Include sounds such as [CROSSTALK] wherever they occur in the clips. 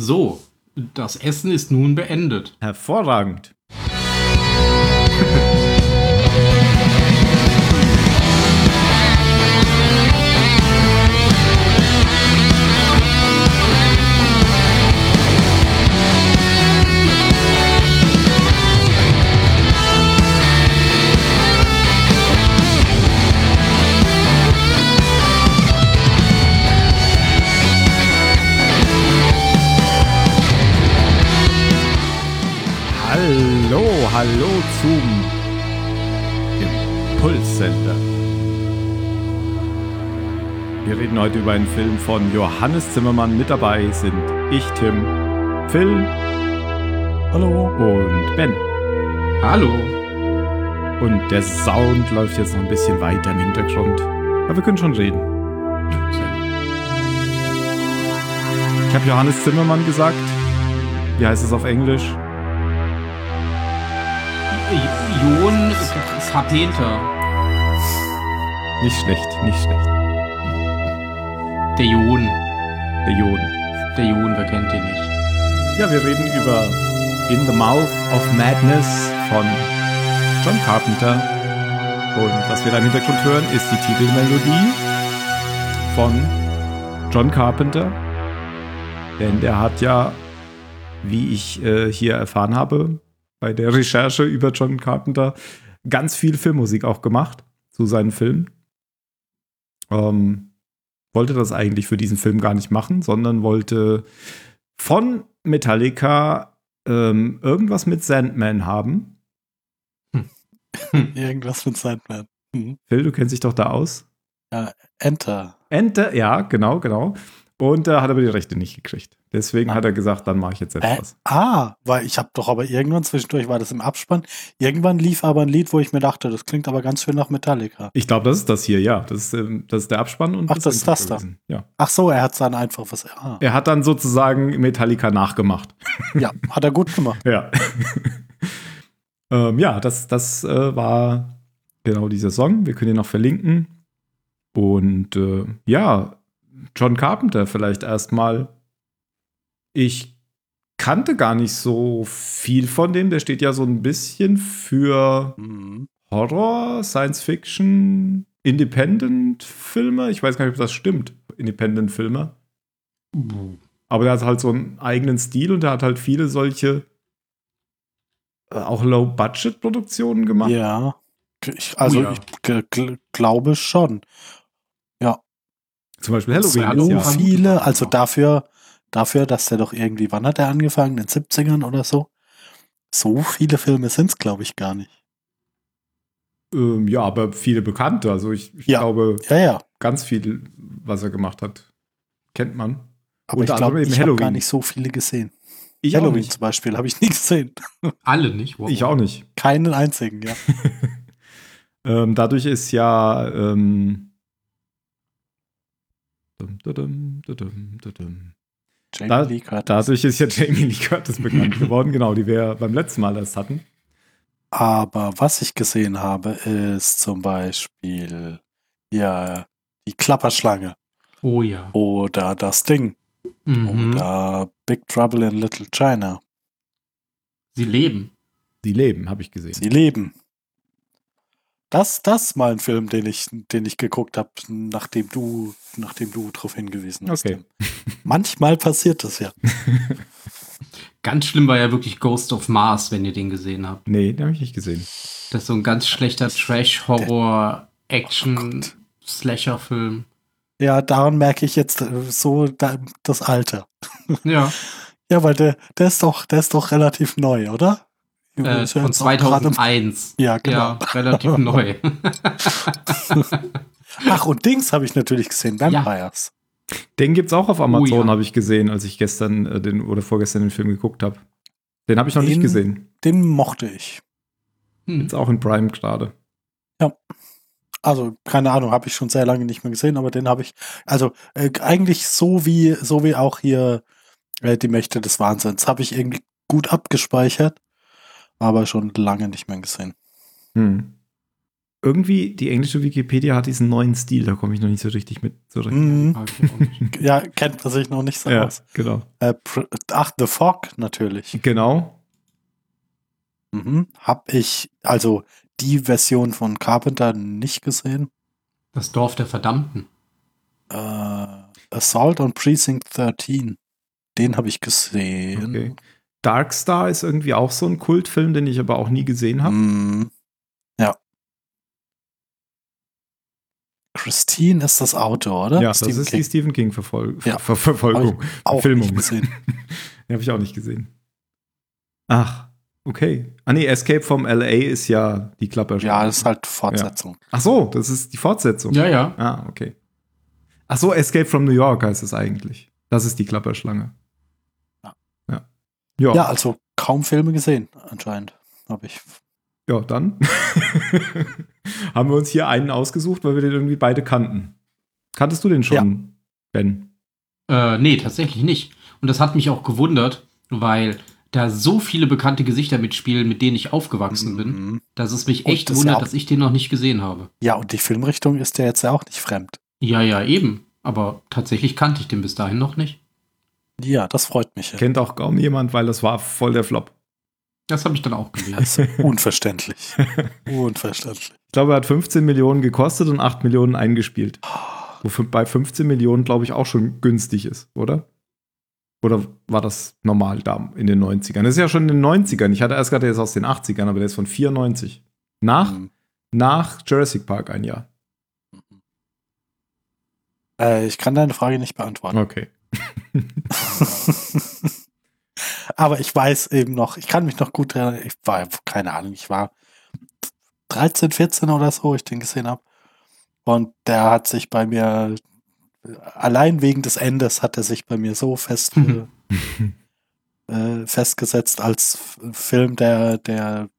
So, das Essen ist nun beendet. Hervorragend. Hallo, zum Impulssender. Wir reden heute über einen Film von Johannes Zimmermann. Mit dabei sind ich, Tim, Phil Hallo. und Ben. Hallo. Und der Sound läuft jetzt noch ein bisschen weiter im Hintergrund. Aber wir können schon reden. Ich habe Johannes Zimmermann gesagt. Wie heißt es auf Englisch? Jon Carpenter. Nicht schlecht, nicht schlecht. Der Jon. Der Jon. Der Jon, wer kennt ihn nicht? Ja, wir reden über In the Mouth of Madness von John Carpenter. Und was wir da im Hintergrund hören, ist die Titelmelodie von John Carpenter. Denn der hat ja, wie ich äh, hier erfahren habe, bei der Recherche über John Carpenter, ganz viel Filmmusik auch gemacht zu seinen Filmen. Ähm, wollte das eigentlich für diesen Film gar nicht machen, sondern wollte von Metallica ähm, irgendwas mit Sandman haben. [LAUGHS] Irgendwas mit Sandman. Mhm. Phil, du kennst dich doch da aus. Enter. Enter, ja, genau, genau. Und er hat aber die Rechte nicht gekriegt. Deswegen hat er gesagt, dann mache ich jetzt Äh, etwas. ah, weil ich habe doch aber irgendwann zwischendurch war das im Abspann. Irgendwann lief aber ein Lied, wo ich mir dachte, das klingt aber ganz schön nach Metallica. Ich glaube, das ist das hier, ja. Das ist, ähm, das ist der Abspann und Ach, das ist Intro das da. Ja. Ach so, er hat dann einfach was. Ah, Er hat dann sozusagen Metallica nachgemacht. [LAUGHS] ja, hat er gut gemacht. Ja. [LAUGHS] ähm, ja, das, das äh, war genau dieser Song. Wir können ihn noch verlinken. Und äh, ja, John Carpenter vielleicht erstmal. Ich kannte gar nicht so viel von dem. Der steht ja so ein bisschen für Mhm. Horror, Science Fiction, Independent-Filme. Ich weiß gar nicht, ob das stimmt. Independent-Filme. Aber der hat halt so einen eigenen Stil und der hat halt viele solche äh, auch Low-Budget-Produktionen gemacht. Ja. Ich, also Oh ja. ich glaube schon. Zum Beispiel Halloween. so ja, viele, also dafür, dafür, dass der doch irgendwie, wann hat er angefangen? In den 70ern oder so? So viele Filme sind es, glaube ich, gar nicht. ähm, ja, aber viele bekannte. Also ich, ich Ja. glaube, Ja, ja. ganz viel, was er gemacht hat, kennt man. Aber Unter ich glaube, ich habe gar Halloween. nicht so viele gesehen. Ich auch Halloween nicht. zum Beispiel habe ich nie [LAUGHS] gesehen. Alle nicht. Wow. Ich auch nicht. Keinen einzigen, ja. [LAUGHS] Ähm, dadurch ist ja ähm, dum, dum, dum, dum, dum. Jamie Da- Lee Curtis. dadurch ist ja Jamie Lee Curtis bekannt geworden, genau, die wir beim letzten Mal erst hatten. Aber was ich gesehen habe, ist zum Beispiel ja die Klapperschlange Oh ja. oder das Ding Mhm. oder Big Trouble in Little China. Sie leben. Die leben, habe ich gesehen. Sie leben. Das, das ist mal ein Film, den ich, den ich geguckt habe, nachdem du, nachdem du darauf hingewiesen hast. Okay. Manchmal passiert das ja. [LAUGHS] Ganz schlimm war ja wirklich Ghost of Mars, wenn ihr den gesehen habt. Nee, den habe ich nicht gesehen. Das ist so ein ganz schlechter Trash-Horror-Action-Slasher-Film. Ja, daran merke ich jetzt äh, so da, das Alter. Ja, [LAUGHS] Ja, weil der, der ist doch, der ist doch relativ neu, oder? Äh, ja von jetzt auch gerade- 2001. Ja, genau. Ja, [LAUGHS] relativ neu. [LAUGHS] Ach, und Dings habe ich natürlich gesehen, Vampires. Den gibt's auch auf Amazon, Oh ja. habe ich gesehen, als ich gestern äh, den oder vorgestern den Film geguckt habe. Den habe ich noch nicht Den- gesehen. Den mochte ich. Hm. Ist auch in Prime gerade. Also, keine Ahnung, habe ich schon sehr lange nicht mehr gesehen, aber den habe ich, also äh, eigentlich so wie, so wie auch hier äh, die Mächte des Wahnsinns, habe ich irgendwie gut abgespeichert, aber schon lange nicht mehr gesehen. Hm. irgendwie, die englische Wikipedia hat diesen neuen Stil, da komme ich noch nicht so richtig mit zurecht. Mhm. Ja, kennt man sich noch nicht so Ja, aus. genau. Äh, ach, The Fog natürlich. Genau. Mhm. Hab ich, also die Version von Carpenter nicht gesehen. Das Dorf der Verdammten. Äh, Assault on Precinct 13. Den habe ich gesehen. Okay. Dark Star ist irgendwie auch so ein Kultfilm, den ich aber auch nie gesehen habe. Mhm. Ja. Christine ist das Auto, oder? Ja, das Stephen ist King. die Stephen King Verfol Ja. Ver Verfolgung. Auch Filmung. nicht gesehen. [LAUGHS] Den habe ich auch nicht gesehen. Ach, okay. Ah nee, Escape from LA ist ja die Klappe. Ja, das ist halt Fortsetzung. Ach so, das ist die Fortsetzung. Ja, ja. Ah, okay. Ach so, Escape from New York heißt es eigentlich. Das ist die Klapperschlange. Ja. Ja. Ja, Ja, also kaum Filme gesehen, anscheinend. Habe ich. ja dann [LAUGHS] haben wir uns hier einen ausgesucht, weil wir den irgendwie beide kannten. Kanntest du den schon, Ben? Äh, nee, tatsächlich nicht. Und das hat mich auch gewundert, weil da so viele bekannte Gesichter mitspielen, mit denen ich aufgewachsen bin, Mhm. dass es mich echt das wundert, ja dass ich den noch nicht gesehen habe. Ja, und die Filmrichtung ist ja jetzt ja auch nicht fremd. Ja, ja, eben. Aber tatsächlich kannte ich den bis dahin noch nicht. Ja, das freut mich. Ja. Kennt auch kaum jemand, weil das war voll der Flop. Das habe ich dann auch gelesen. Unverständlich. [LAUGHS] unverständlich. Ich glaube, er hat 15 Millionen gekostet und 8 Millionen eingespielt. Wofür bei 15 Millionen, glaube ich, auch schon günstig ist, oder? Oder war das normal da in den 90ern? Das ist ja schon in den 90ern. Ich hatte erst gerade, der ist aus den 80ern, aber der ist von 94. Nach, Mhm. nach Jurassic Park ein Jahr. Äh, ich kann deine Frage nicht beantworten. Okay. [LAUGHS] Aber ich weiß eben noch, ich kann mich noch gut erinnern, ich war, keine Ahnung, ich war 13, 14 oder so, ich den gesehen habe. Und der hat sich bei mir, allein wegen des Endes hat er sich bei mir so fest, äh, festgesetzt als Film, der, der,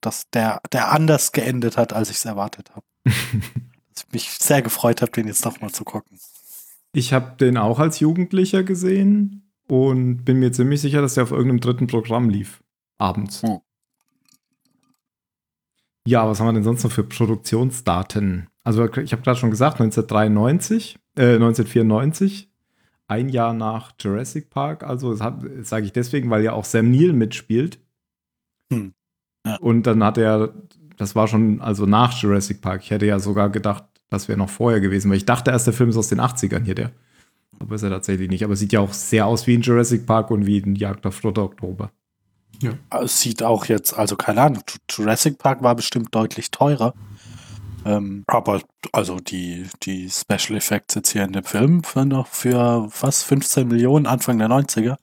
das, der, der anders geendet hat, als ich es erwartet habe. [LAUGHS] Dass ich mich sehr gefreut habe, den jetzt noch mal zu gucken. Ich habe den auch als Jugendlicher gesehen und bin mir ziemlich sicher, dass der auf irgendeinem dritten Programm lief. Abends. Hm. Ja, was haben wir denn sonst noch für Produktionsdaten? Also, ich habe gerade schon gesagt, 1993, äh, 1994, ein Jahr nach Jurassic Park. Also, das sage ich deswegen, weil ja auch Sam Neill mitspielt. Hm. Ja. Und dann hat er, das war schon also nach Jurassic Park. Ich hätte ja sogar gedacht, das wäre noch vorher gewesen, weil ich dachte erst, der Film ist aus den 80ern hier, der. Aber ist er tatsächlich nicht. Aber sieht ja auch sehr aus wie in Jurassic Park und wie in Jagd auf Roter Oktober. Es sieht auch jetzt, also keine Ahnung, Jurassic Park war bestimmt deutlich teurer. Ähm, aber also die, die Special Effects jetzt hier in dem Film für noch für was 15 Millionen Anfang der 90er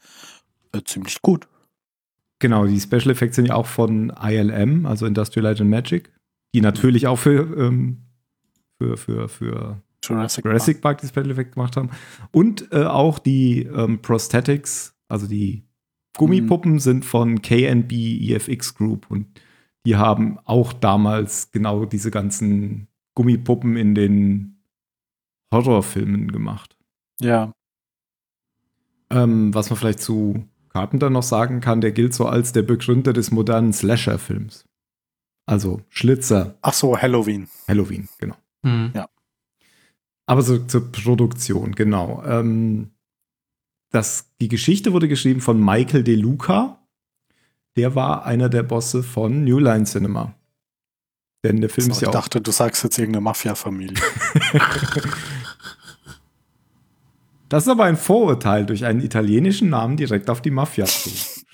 äh, ziemlich gut. Genau, die Special Effects sind ja auch von ILM, also Industrial Light and Magic, die natürlich auch für, ähm, für, für, für Jurassic, Jurassic Park die Special Effects gemacht haben. Und äh, auch die ähm, Prosthetics, also die Gummipuppen sind von KNB EFX Group und die haben auch damals genau diese ganzen Gummipuppen in den Horrorfilmen gemacht. Park. Ja, Ähm, was man vielleicht zu Carpenter noch sagen kann, der gilt so als der Begründer des modernen Slasher-Films. Also Schlitzer, ach so Halloween. Halloween, genau. Mhm. Aber so zur Produktion, genau. Ähm, das, die Geschichte wurde geschrieben von Michael De Luca. Der war einer der Bosse von New Line Cinema. Denn der Film So, ist ich ja auch dachte, du sagst jetzt irgendeine Mafia-Familie. [LAUGHS] Das ist aber ein Vorurteil, durch einen italienischen Namen direkt auf die Mafia zu.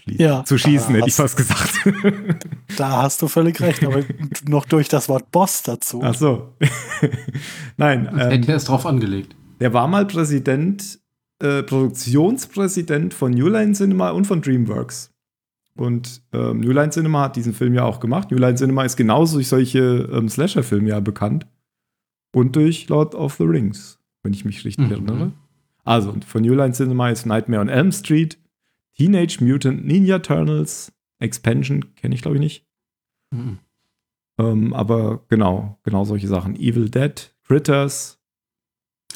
Ja, zu schießen, da hätte ich fast gesagt. [LAUGHS] da hast du völlig recht, aber noch durch das Wort Boss dazu. Ach so. [LAUGHS] Nein, ähm, Hätte er es drauf angelegt. der war mal Präsident, äh, Produktionspräsident von New Line Cinema und von DreamWorks. Und ähm, New Line Cinema hat diesen Film ja auch gemacht. New Line Cinema ist genauso durch solche ähm, Slasher-Filme ja bekannt. Und durch Lord of the Rings, wenn ich mich richtig Mhm. erinnere. Also, von New Line Cinema ist Nightmare on Elm Street, Teenage Mutant Ninja Turtles, Expansion, kenne ich glaube ich nicht. Mhm. Ähm, aber genau, genau solche Sachen. Evil Dead, Critters,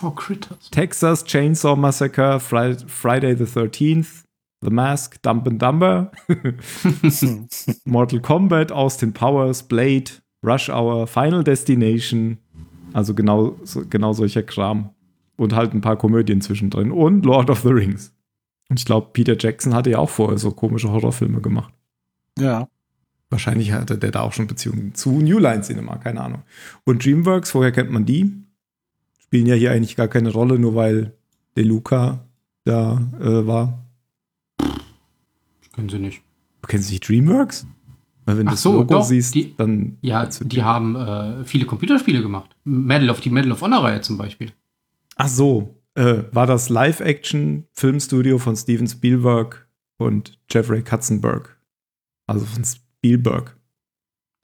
Oh, Critters. Texas Chainsaw Massacre, Fri Friday the 13th, The Mask, Dumb and Dumber, [LAUGHS] Mortal Kombat, Austin Powers, Blade, Rush Hour, Final Destination, also genau, so, genau solcher Kram. Und halt ein paar Komödien zwischendrin. Und Lord of the Rings. Und ich glaube, Peter Jackson hatte ja auch vorher so komische Horrorfilme gemacht. Ja. Wahrscheinlich hatte der da auch schon Beziehungen zu New Line Cinema, keine Ahnung. Und Dreamworks, woher kennt man die? Spielen ja hier eigentlich gar keine Rolle, nur weil De Luca da äh, war. Können sie nicht. Du kennst nicht Dreamworks? Weil wenn du Ach das so, Logo doch, siehst, die- dann. Ja, die haben äh, viele Computerspiele gemacht. Medal of die Medal of Honor-Reihe zum Beispiel. Ach so, äh, war das Live-Action-Filmstudio von Steven Spielberg und Jeffrey Katzenberg. Also von Spielberg.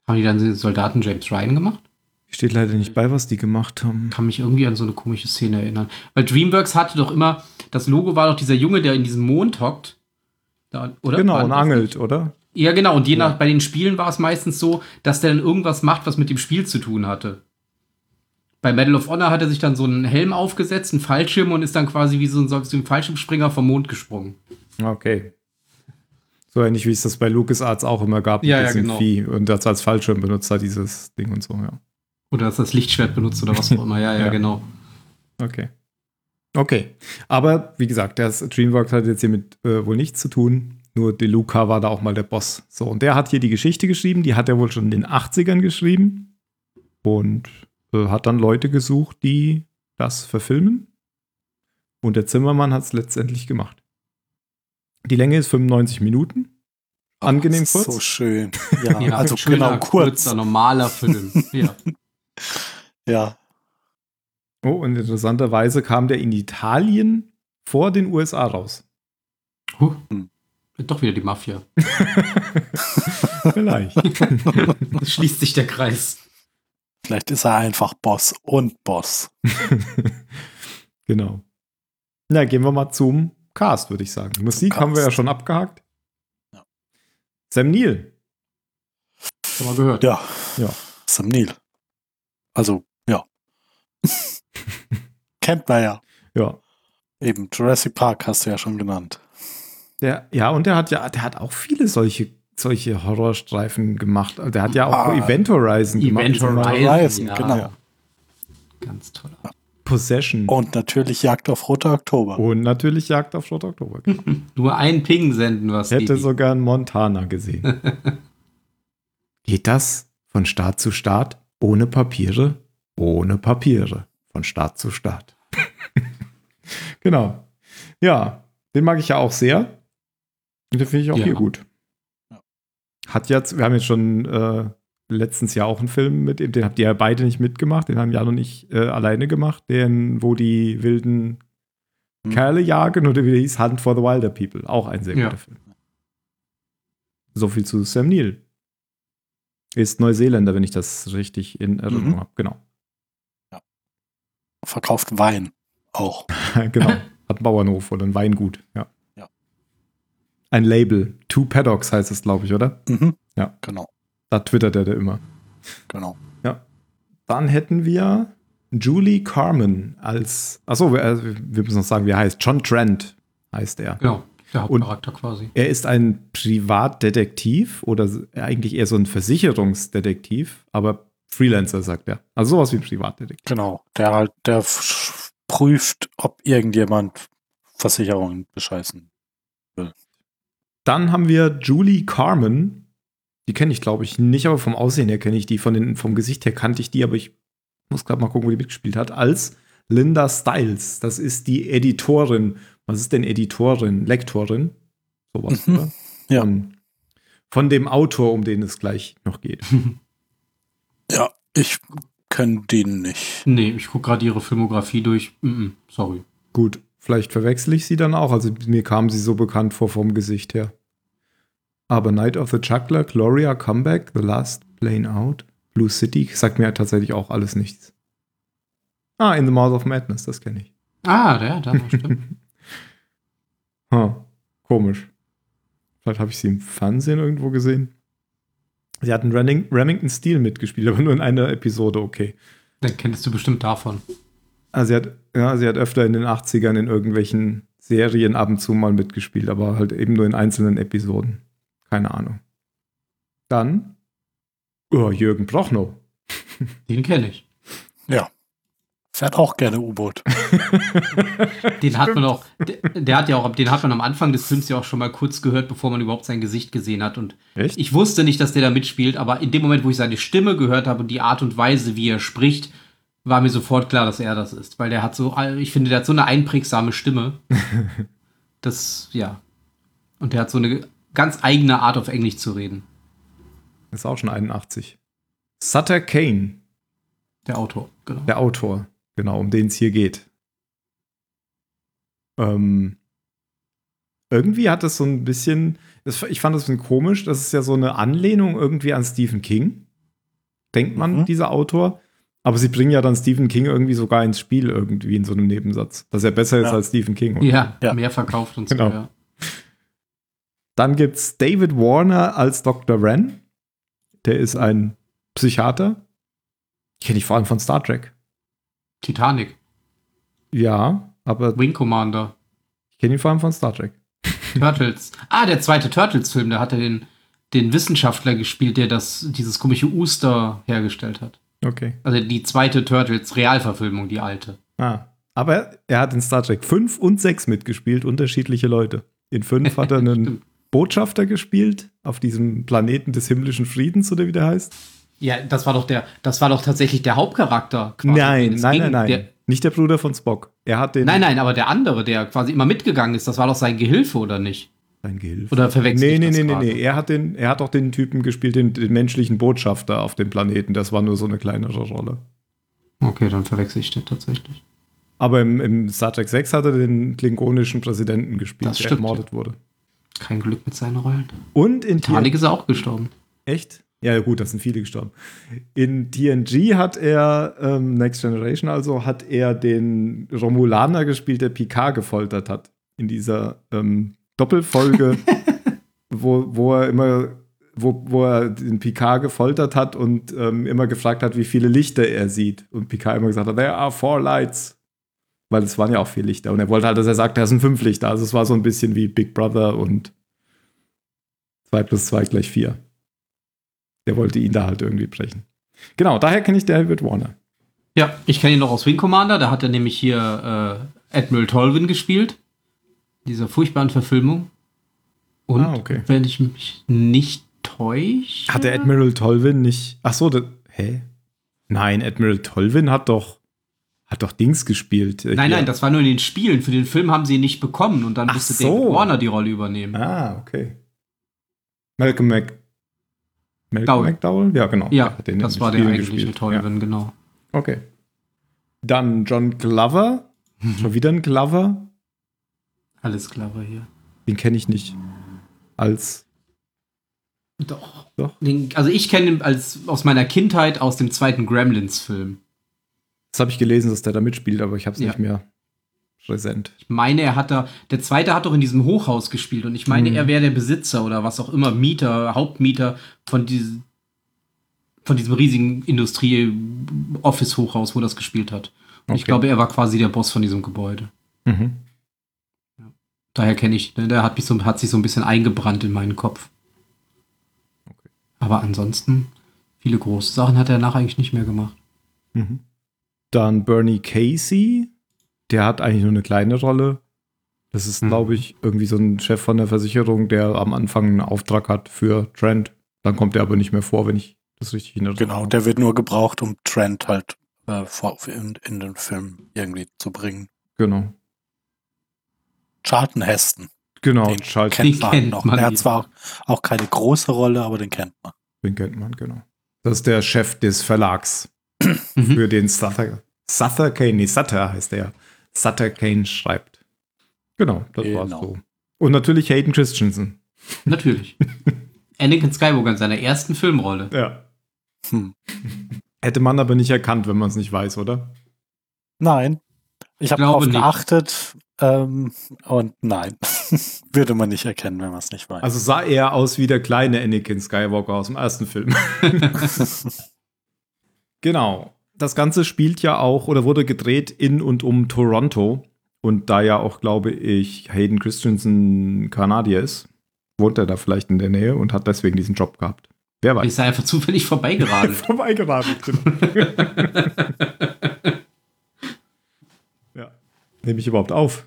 Haben die dann den Soldaten James Ryan gemacht? Steht leider nicht bei, was die gemacht haben. Kann mich irgendwie an so eine komische Szene erinnern. Weil DreamWorks hatte doch immer, das Logo war doch dieser Junge, der in diesem Mond hockt. Da, oder? Genau, War und angelt, nicht? oder? Ja, genau. Und je nach, bei den Spielen war es meistens so, dass der dann irgendwas macht, was mit dem Spiel zu tun hatte. Bei Medal of Honor hat er sich dann so einen Helm aufgesetzt, einen Fallschirm und ist dann quasi wie so ein, so ein Fallschirmspringer vom Mond gesprungen. Okay. So ähnlich wie es das bei LucasArts auch immer gab Ja, ja, genau. Vieh und das als Fallschirm benutzt hat, dieses Ding und so, ja. Oder dass das Lichtschwert benutzt oder was auch immer. Ja, ja, [LAUGHS] Ja. genau. Okay. Okay. Aber wie gesagt, das Dreamworks hat jetzt hiermit äh, wohl nichts zu tun. Nur De Luca war da auch mal der Boss. So, und der hat hier die Geschichte geschrieben. Die hat er wohl schon in den 80ern geschrieben. Und äh, hat dann Leute gesucht, die das verfilmen. Und der Zimmermann hat es letztendlich gemacht. Die Länge ist 95 Minuten. Angenehm Das ist kurz? So schön. [LAUGHS] Ja, Ja, also schöner, genau kurz. kurzer, normaler Film. [LAUGHS] ja. Ja. Oh, und interessanterweise kam der in Italien vor den USA raus. Huh. Hm. Doch wieder die Mafia. [LAUGHS] Vielleicht. Es schließt sich der Kreis. Vielleicht ist er einfach Boss und Boss. [LAUGHS] genau. Na, gehen wir mal zum Cast, würde ich sagen. Musik Cast. haben wir ja schon abgehakt. Ja. Sam Neill. Schon mal gehört. Ja. Ja. Sam Neill. Also, ja. [LAUGHS] Kennt man ja. Ja. Eben, Jurassic Park hast du ja schon genannt. Der, ja, und der hat ja, der hat auch viele solche, solche Horrorstreifen gemacht. Der hat ja auch Ah. Event Horizon Event gemacht. Horizon, Horizon, ja. genau. Ganz toll. Possession. Und natürlich Jagd auf Roter Oktober. Und natürlich Jagd auf Rot Oktober. [LAUGHS] Nur ein Ping senden, was Hätte die. sogar in Montana gesehen. [LAUGHS] Geht das von Staat zu Staat ohne Papiere? Ohne Papiere. Von Staat zu Staat. [LAUGHS] genau. Ja, den mag ich ja auch sehr. Und den finde ich auch Ja. hier gut. Ja. Hat jetzt, wir haben jetzt schon äh, letztens ja auch einen Film mit ihm, den habt ihr ja beide nicht mitgemacht, den haben Jan und ich äh, alleine gemacht, den, wo die wilden Hm. Kerle jagen oder wie der hieß, Hunt for the Wilder People. Auch ein sehr Ja. guter Film. So viel zu Sam Neill. Ist Neuseeländer, wenn ich das richtig in Erinnerung Mhm. habe. Genau. Verkauft Wein auch. [LAUGHS] genau. [LAUGHS] Hat einen Bauernhof oder ein Weingut. Ja. Ja. Ein Label. Two Paddocks heißt es, glaube ich, oder? Mhm. Ja. Genau, Da twittert er da immer. genau. Dann hätten wir Julie Carmen als. Achso, wir, äh, wir müssen noch sagen, wie er heißt. John Trent heißt er. Genau, der Hauptcharakter quasi. Er ist ein Privatdetektiv oder eigentlich eher so ein Versicherungsdetektiv, aber Freelancer, sagt er. Also sowas wie ein Privatdetektiv. Genau. Der halt, der prüft, ob irgendjemand Versicherungen bescheißen. Dann haben wir Julie Carmen. Die kenne ich, glaube ich, nicht, aber vom Aussehen her kenne ich die. Von den, vom Gesicht her kannte ich die, aber ich muss gerade mal gucken, wo die mitgespielt hat. Als Linda Stiles. Das ist die Editorin. Was ist denn Editorin? Lektorin? Sowas, Mhm. oder? Ja. Von, von dem Autor, um den es gleich noch geht. [LAUGHS] Ja, ich kenne den nicht. Nee, ich gucke gerade ihre Filmografie durch. Mm -mm, sorry. Gut, vielleicht verwechsel ich sie dann auch. Also mir kam sie so bekannt vor vom Gesicht her. Aber Night of the Chuckler, Gloria, Comeback, The Last Plane Out, Blue City sagt mir tatsächlich auch alles nichts. Ah, In the Mouth of Madness, das kenne ich. Ah, der, da stimmt. [LAUGHS] Ha, komisch. Vielleicht habe ich sie im Fernsehen irgendwo gesehen. Sie hat in Reming Remington Steel mitgespielt, [LAUGHS] aber nur in einer Episode, okay. Den kennst du bestimmt davon. Also sie hat, ja, sie hat öfter in den 80ern in irgendwelchen Serien ab und zu mal mitgespielt, aber halt eben nur in einzelnen Episoden. Keine Ahnung. Dann Oh, Jürgen Prochnow. [LAUGHS] Den kenne ich. Ja. Fährt auch gerne U-Boot. [LAUGHS] Den hat man auch, der, der, hat ja auch, den hat man am Anfang des Films ja auch schon mal kurz gehört, bevor man überhaupt sein Gesicht gesehen hat. Und Echt? ich wusste nicht, dass der da mitspielt, aber in dem Moment, wo ich seine Stimme gehört habe und die Art und Weise, wie er spricht, war mir sofort klar, dass er das ist. Weil der hat so, ich finde, der hat so eine einprägsame Stimme. [LAUGHS] das, ja. Und der hat so eine ganz eigene Art, auf Englisch zu reden. Ist auch schon 81. Sutter Kane, Der Autor, genau. der Autor, genau, um den es hier geht. Ähm, irgendwie hat es so ein bisschen, das, ich fand das ein bisschen komisch, das ist ja so eine Anlehnung irgendwie an Stephen King, denkt man, Mhm. dieser Autor. Aber sie bringen ja dann Stephen King irgendwie sogar ins Spiel, irgendwie in so einem Nebensatz, dass er besser ist Ja. als Stephen King. Ja, Ja. mehr verkauft und so, Genau. ja. Dann gibt's David Warner als Dr. Wren. Der ist ein Psychiater. Kenne ich vor allem von Star Trek. Titanic, Ja, aber Wing Commander, ich kenne ihn vor allem von Star Trek. Turtles. Ah, der zweite Turtles-Film, da hat er den, den Wissenschaftler gespielt, der das, dieses komische Uster hergestellt hat. Okay. Also die zweite Turtles-Realverfilmung, die alte. Ah. Aber er hat in Star Trek 5 und 6 mitgespielt, unterschiedliche Leute. In 5 hat er einen. [LAUGHS] Botschafter gespielt auf diesem Planeten des himmlischen Friedens, oder wie der heißt. Ja, das war doch der, das war doch tatsächlich der Hauptcharakter. quasi, nein, nein, ging. nein, nein. Der, Nicht der Bruder von Spock. Er hat den. nein, nein, aber der andere, der quasi immer mitgegangen ist, das war doch sein Gehilfe, oder nicht? Sein Gehilfe. Oder verwechsel Nee, ich nee, nee, nee, nee. Er hat, den, er hat auch den Typen gespielt, den, den menschlichen Botschafter auf dem Planeten. Das war nur so eine kleinere Rolle. Okay, dann verwechsel ich den tatsächlich. Aber im, im Star Trek 6 hat er den klingonischen Präsidenten gespielt, Das der stimmt, ermordet wurde. Kein Glück mit seinen Rollen. Und in Titanic ist er auch gestorben. Echt? Ja, gut, das sind viele gestorben. In TNG hat er, ähm, Next Generation also, hat er den Romulaner gespielt, der Picard gefoltert hat. In dieser ähm, Doppelfolge, [LAUGHS] wo, wo er immer, wo, wo er den Picard gefoltert hat und ähm, immer gefragt hat, wie viele Lichter er sieht. Und Picard immer gesagt hat, there are four lights. Weil es waren ja auch vier Lichter. Und er wollte halt, dass er sagt, es sind fünf Lichter. Also es war so ein bisschen wie Big Brother und 2 plus 2 gleich 4. Der wollte ihn da halt irgendwie brechen. Genau, daher kenne ich David Warner. Ja, ich kenne ihn noch aus Wing Commander, da hat er nämlich hier äh, Admiral Tolvin gespielt. Dieser furchtbaren Verfilmung. Und Ah, okay. wenn ich mich nicht täusche. Hat der Admiral Tolvin nicht. Ach so, der, hä? Nein, Admiral Tolvin hat doch hat doch Dings gespielt. äh, Nein, hier. nein, das war nur in den Spielen. Für den Film haben sie ihn nicht bekommen und dann Ach musste so. David Warner die Rolle übernehmen. Ah, okay. Malcolm Mc Malcolm Dowell. McDowell? Ja, genau. ja, in das war der eigentliche. Tolvin, genau. Ja, okay. Dann John Glover. [LAUGHS] Schon wieder ein Glover. Alles clever hier. Den kenne ich nicht. Als. Doch. Doch. Den, also ich kenne ihn als aus meiner Kindheit aus dem zweiten Gremlins-Film. Das habe ich gelesen, dass der da mitspielt, aber ich habe es Ja. nicht mehr präsent. Ich meine, er hat da, der zweite hat doch in diesem Hochhaus gespielt und ich meine, Mhm. er wäre der Besitzer oder was auch immer, Mieter, Hauptmieter von diesem, von diesem riesigen Industrie-Office-Hochhaus, wo das gespielt hat. Und ich Okay. glaube, er war quasi der Boss von diesem Gebäude. Mhm. Daher kenne ich, ne, der hat, mich so, hat sich so ein bisschen eingebrannt in meinen Kopf. Okay. Aber ansonsten, viele große Sachen hat er nachher eigentlich nicht mehr gemacht. Mhm. Dann Bernie Casey, der hat eigentlich nur eine kleine Rolle. Das ist, Mhm. glaube ich, irgendwie so ein Chef von der Versicherung, der am Anfang einen Auftrag hat für Trent. Dann kommt er aber nicht mehr vor, wenn ich das richtig in Genau, der wird nur gebraucht, um Trent halt äh, vor, in, in den Film irgendwie zu bringen. Genau. Charlton Heston, Genau, den Charles, kennt Den man kennt noch. man er hat zwar auch, auch keine große Rolle, aber den kennt man. den kennt man, genau. Das ist der Chef des Verlags, Mhm. für den Sutter, Sutter Kane, nee, Sutter heißt der. Sutter Kane schreibt. Genau, das war's Genau. so. Und natürlich Hayden Christensen. Natürlich. [LAUGHS] Anakin Skywalker in seiner ersten Filmrolle. Ja. Hm. Hätte man aber nicht erkannt, wenn man es nicht weiß, oder? Nein, ich habe darauf nicht. geachtet ähm, und nein, [LAUGHS] würde man nicht erkennen, wenn man es nicht weiß. Also sah er aus wie der kleine Anakin Skywalker aus dem ersten Film. [LAUGHS] genau. Das Ganze spielt ja auch oder wurde gedreht in und um Toronto. Und da ja auch, glaube ich, Hayden Christensen Kanadier ist, wohnt er da vielleicht in der Nähe und hat deswegen diesen Job gehabt. Wer weiß. Ist er einfach zufällig vorbeigeradelt. [LAUGHS] Vorbeigeradelt, genau. [LAUGHS] ja. Nehme ich überhaupt auf?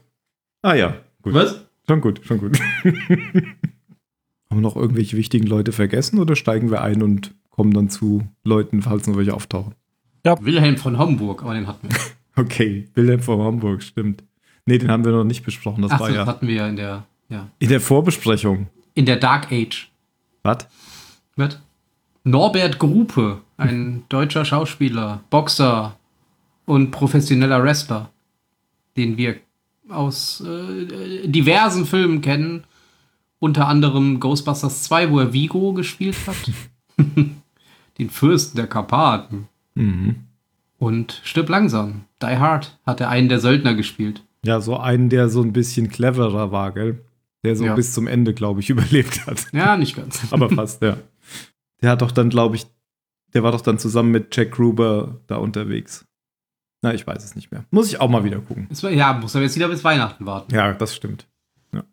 Ah ja, gut. Was? Schon gut, schon gut. [LAUGHS] Haben wir noch irgendwelche wichtigen Leute vergessen oder steigen wir ein und kommen dann zu Leuten, falls noch welche auftauchen? Wilhelm von Homburg, aber den hatten wir. [LAUGHS] Okay, Wilhelm von Hamburg, stimmt. Nee, den haben wir noch nicht besprochen. Das Ach, war das ja hatten wir ja in der, ja. in der Vorbesprechung. In der Dark Age. Was? Was? Norbert Grupe, ein deutscher Schauspieler, Boxer und professioneller Wrestler, den wir aus äh, diversen Filmen kennen. Unter anderem Ghostbusters 2, wo er Vigo gespielt hat. [LAUGHS] den Fürsten der Karpaten. Mhm. Und Stirb langsam. Die Hard hat er einen der Söldner gespielt. Ja, so einen, der so ein bisschen cleverer war, gell? Der so Ja. bis zum Ende, glaube ich, [LAUGHS] überlebt hat. Ja, nicht ganz. [LAUGHS] Aber fast, ja. Der hat doch dann, glaube ich, der war doch dann zusammen mit Jack Gruber da unterwegs. Na, ich weiß es nicht mehr. Muss ich auch mal wieder gucken. Es war- Ja, muss aber jetzt wieder bis Weihnachten warten. Ja, das stimmt. Ja.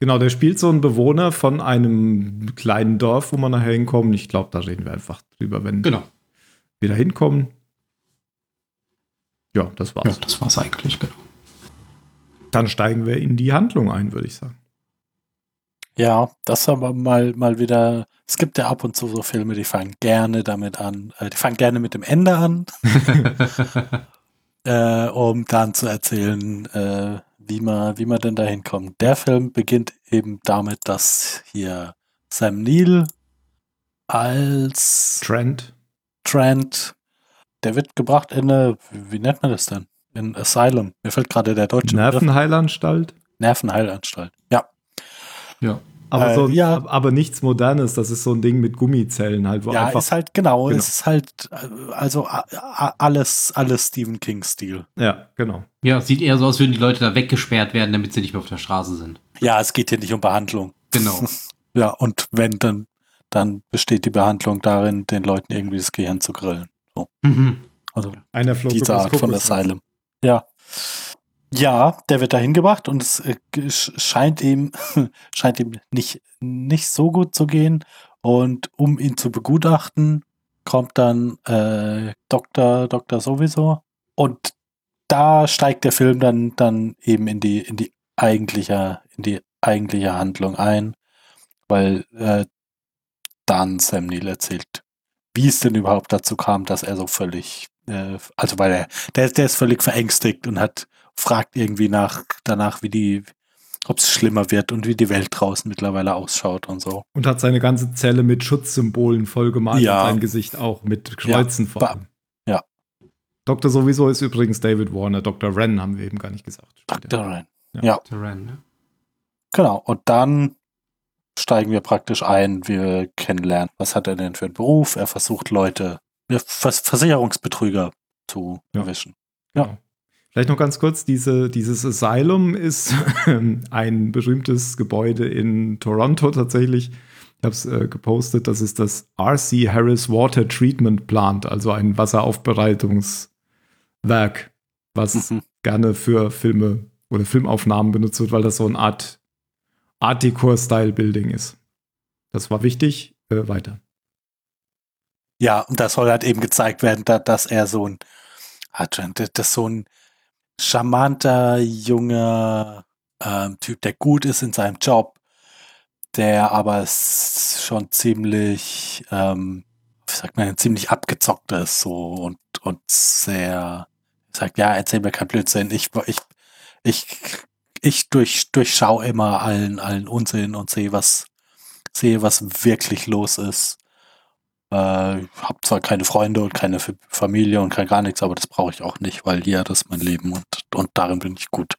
Genau, der spielt so einen Bewohner von einem kleinen Dorf, wo man nachher hinkommen. Ich glaube, da reden wir einfach drüber, wenn Genau. Wir da hinkommen. Ja, das war's. Ja, das war's eigentlich, genau. Dann steigen wir in die Handlung ein, würde ich sagen. Ja, das aber mal, mal wieder. Es gibt ja ab und zu so Filme, die fangen gerne damit an. Äh, die fangen gerne mit dem Ende an, [LAUGHS] äh, um dann zu erzählen, äh, wie man, wie man denn da hinkommt. Der Film beginnt eben damit, dass hier Sam Neill als Trent. Trent, der wird gebracht in eine, wie nennt man das denn? In Asylum. Mir fällt gerade der deutsche Begriff. Nervenheilanstalt. Nervenheilanstalt. Ja. ja. Aber, Äh, so, ja. aber nichts Modernes. Das ist so ein Ding mit Gummizellen halt, wo Ja, einfach. ist halt, genau, Genau. es ist halt, äh, also alles, alles Stephen King-Stil. ja, genau. Ja, sieht eher so aus, würden die Leute da weggesperrt werden, damit sie nicht mehr auf der Straße sind. Ja, es geht hier nicht um Behandlung. Genau. [LAUGHS] Ja, und wenn, dann, dann besteht die Behandlung darin, den Leuten irgendwie das Gehirn zu grillen. So. mhm. Also Einer flog diese Art von. Asylum. Ja. Ja, der wird da hingebracht und es äh, sch- scheint ihm, [LAUGHS] scheint ihm nicht, nicht so gut zu gehen. Und um ihn zu begutachten, kommt dann äh, Doktor, Doktor sowieso. Und da steigt der Film dann, dann eben in die, in die eigentliche, in die eigentliche Handlung ein, weil äh, dann Sam Neill erzählt, wie es denn überhaupt dazu kam, dass er so völlig, äh, also weil er, der, der ist völlig verängstigt und hat, fragt irgendwie nach, danach, wie die, ob es schlimmer wird und wie die Welt draußen mittlerweile ausschaut und so. Und hat seine ganze Zelle mit Schutzsymbolen vollgemalt. Ja. Und sein Gesicht auch mit Kreuzen vor ba- allem. ja. Dr. sowieso ist übrigens David Warner. Dr. Wren haben wir eben gar nicht gesagt. Dr. Ryan. Ja. Ja. Terran, ne? Genau. Und dann steigen wir praktisch ein, wir kennenlernen, was hat er denn für einen Beruf? Er versucht Leute, ja, Vers Versicherungsbetrüger zu Ja. erwischen. Vielleicht noch ganz kurz, diese, dieses Asylum ist [LAUGHS] ein berühmtes Gebäude in Toronto tatsächlich. Ich habe es äh, gepostet, das ist das RC Harris Water Treatment Plant, also ein Wasseraufbereitungswerk, was Mhm. gerne für Filme oder Filmaufnahmen benutzt wird, weil das so eine Art Art Decor-Style-Building ist. Das war wichtig. Äh, weiter. Ja, und das soll halt eben gezeigt werden, da, dass er so ein, hat, das so ein charmanter, junger ähm, Typ, der gut ist in seinem Job, der aber schon ziemlich, ähm, wie sagt man, ziemlich abgezockt ist, so und, und sehr, sagt, ja, erzähl mir kein Blödsinn, ich, ich, ich, ich durch, durchschau immer allen, allen Unsinn und sehe, was, sehe, was wirklich los ist. Äh, habe zwar keine Freunde und keine Familie und kein gar nichts, aber das brauche ich auch nicht, weil hier, das ist mein Leben und, und darin bin ich gut.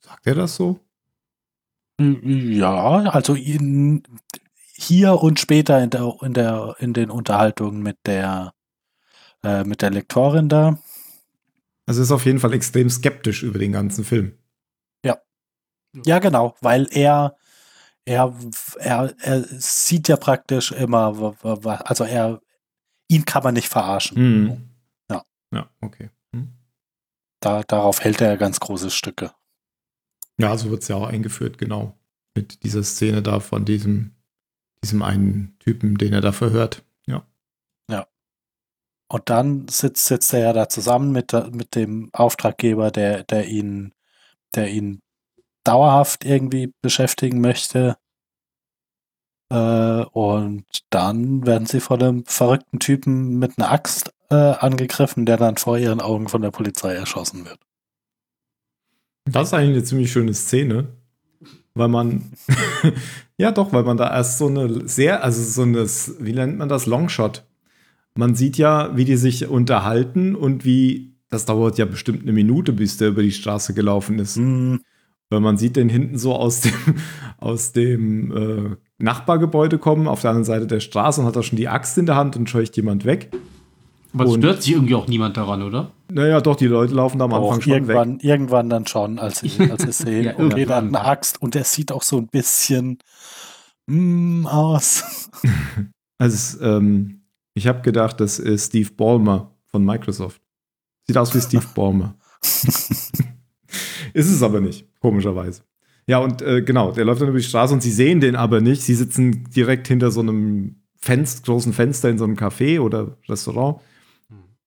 Sagt er das so? Ja, also in, hier und später in der, in der, in den Unterhaltungen mit der, äh, mit der Lektorin da. Also ist auf jeden Fall extrem skeptisch über den ganzen Film. Ja, genau, weil er, er, er, er sieht ja praktisch immer, also er, ihn kann man nicht verarschen. Mhm. Ja. Ja, okay. Mhm. Da, darauf hält er ganz große Stücke. Ja, so wird es ja auch eingeführt, genau. Mit dieser Szene da von diesem, diesem einen Typen, den er da verhört. Ja. Ja. Und dann sitzt, sitzt er ja da zusammen mit, mit dem Auftraggeber, der, der ihn, der ihn dauerhaft irgendwie beschäftigen möchte. Äh, und dann werden sie von einem verrückten Typen mit einer Axt äh, angegriffen, der dann vor ihren Augen von der Polizei erschossen wird. Das ist eigentlich eine ziemlich schöne Szene, weil man, [LAUGHS] ja doch, weil man da erst so eine sehr, also so eine, wie nennt man das, Longshot. Man sieht ja, wie die sich unterhalten und wie, das dauert ja bestimmt eine Minute, bis der über die Straße gelaufen ist. Mm. Weil man sieht den hinten so aus dem, [LAUGHS] aus dem äh, Nachbargebäude kommen, auf der anderen Seite der Straße und hat da schon die Axt in der Hand und scheucht jemand weg. Aber es Und- stört sich irgendwie auch niemand daran, oder? Naja, doch, die Leute laufen da am Anfang Auch schon weg. irgendwann, irgendwann dann schon, als sie, [LAUGHS] als sie sehen, Ja, okay, irgendwann. eine Axt und der sieht auch so ein bisschen mm, aus. [LAUGHS] Also, ähm, ich habe gedacht, das ist Steve Ballmer von Microsoft. Sieht aus wie Steve Ballmer. Ist es aber nicht, komischerweise. Ja, und äh, genau, der läuft dann über die Straße und sie sehen den aber nicht. Sie sitzen direkt hinter so einem Fenster, großen Fenster in so einem Café oder Restaurant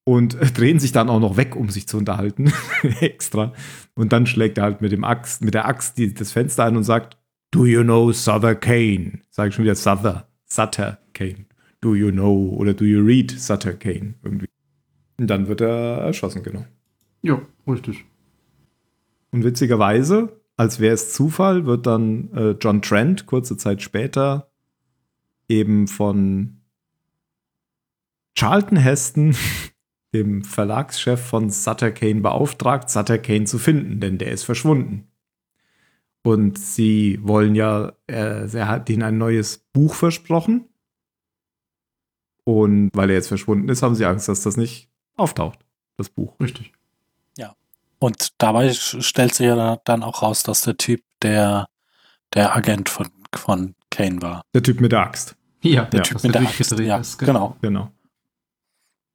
und äh, drehen sich dann auch noch weg, um sich zu unterhalten. [LAUGHS] Extra. Und dann schlägt er halt mit dem Axt, mit der Axt die, das Fenster ein und sagt, Do you know Sutter Kane? Sag ich schon wieder Sutter. Sutter Kane. Do you know oder do you read Sutter Kane? Irgendwie. Und dann wird er erschossen, genau. Ja, richtig. Und witzigerweise, als wäre es Zufall, wird dann äh, John Trent kurze Zeit später eben von Charlton Heston, [LAUGHS] dem Verlagschef von Sutter Kane, beauftragt, Sutter Kane zu finden, denn der ist verschwunden. Und sie wollen ja, äh, er hat ihnen ein neues Buch versprochen. Und weil er jetzt verschwunden ist, haben sie Angst, dass das nicht auftaucht, das Buch. Richtig. Und dabei stellt sich ja dann auch raus, dass der Typ der, der Agent von, von Kane war. Der Typ mit der Axt. Ja, Der das Typ mit der Axt. Ja, ist, genau. Genau.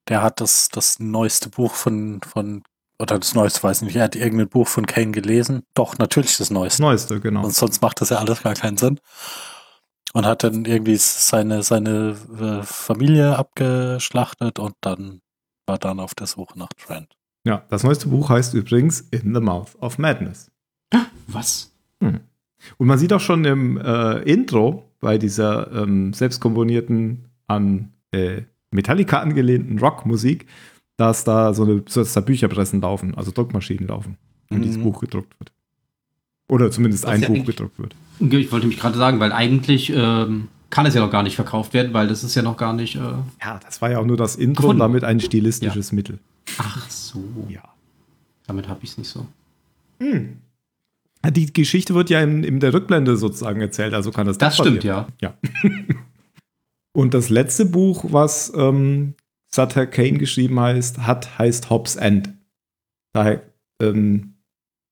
Der hat das, das neueste Buch von, von, oder das neueste, weiß nicht, er hat irgendein Buch von Kane gelesen. Doch, natürlich das Das neueste. Neueste, genau. Und sonst macht das ja alles gar keinen Sinn. Und hat dann irgendwie seine, seine äh, Familie abgeschlachtet und dann war dann auf der Suche nach Trent. Ja, das neueste Buch heißt übrigens In the Mouth of Madness. Was? Und man sieht auch schon im äh, Intro bei dieser ähm, selbstkomponierten, an äh, Metallica angelehnten Rockmusik, dass da so eine, dass da Bücherpressen laufen, also Druckmaschinen laufen, und Mhm. dieses Buch gedruckt wird. Oder zumindest Was ein ja Buch gedruckt wird. Ich wollte mich gerade sagen, weil eigentlich ähm, kann es ja noch gar nicht verkauft werden, weil das ist ja noch gar nicht. Äh, Ja, das war ja auch nur das Intro Gefunden. und damit ein stilistisches Mittel. Ach so. Ja. Damit habe ich es nicht so. Die Geschichte wird ja in, in der Rückblende sozusagen erzählt, also kann das Das stimmt, passieren. ja. [LAUGHS] Und das letzte Buch, was ähm, Sutter Kane geschrieben heißt, hat, heißt Hobbs End. Da ähm,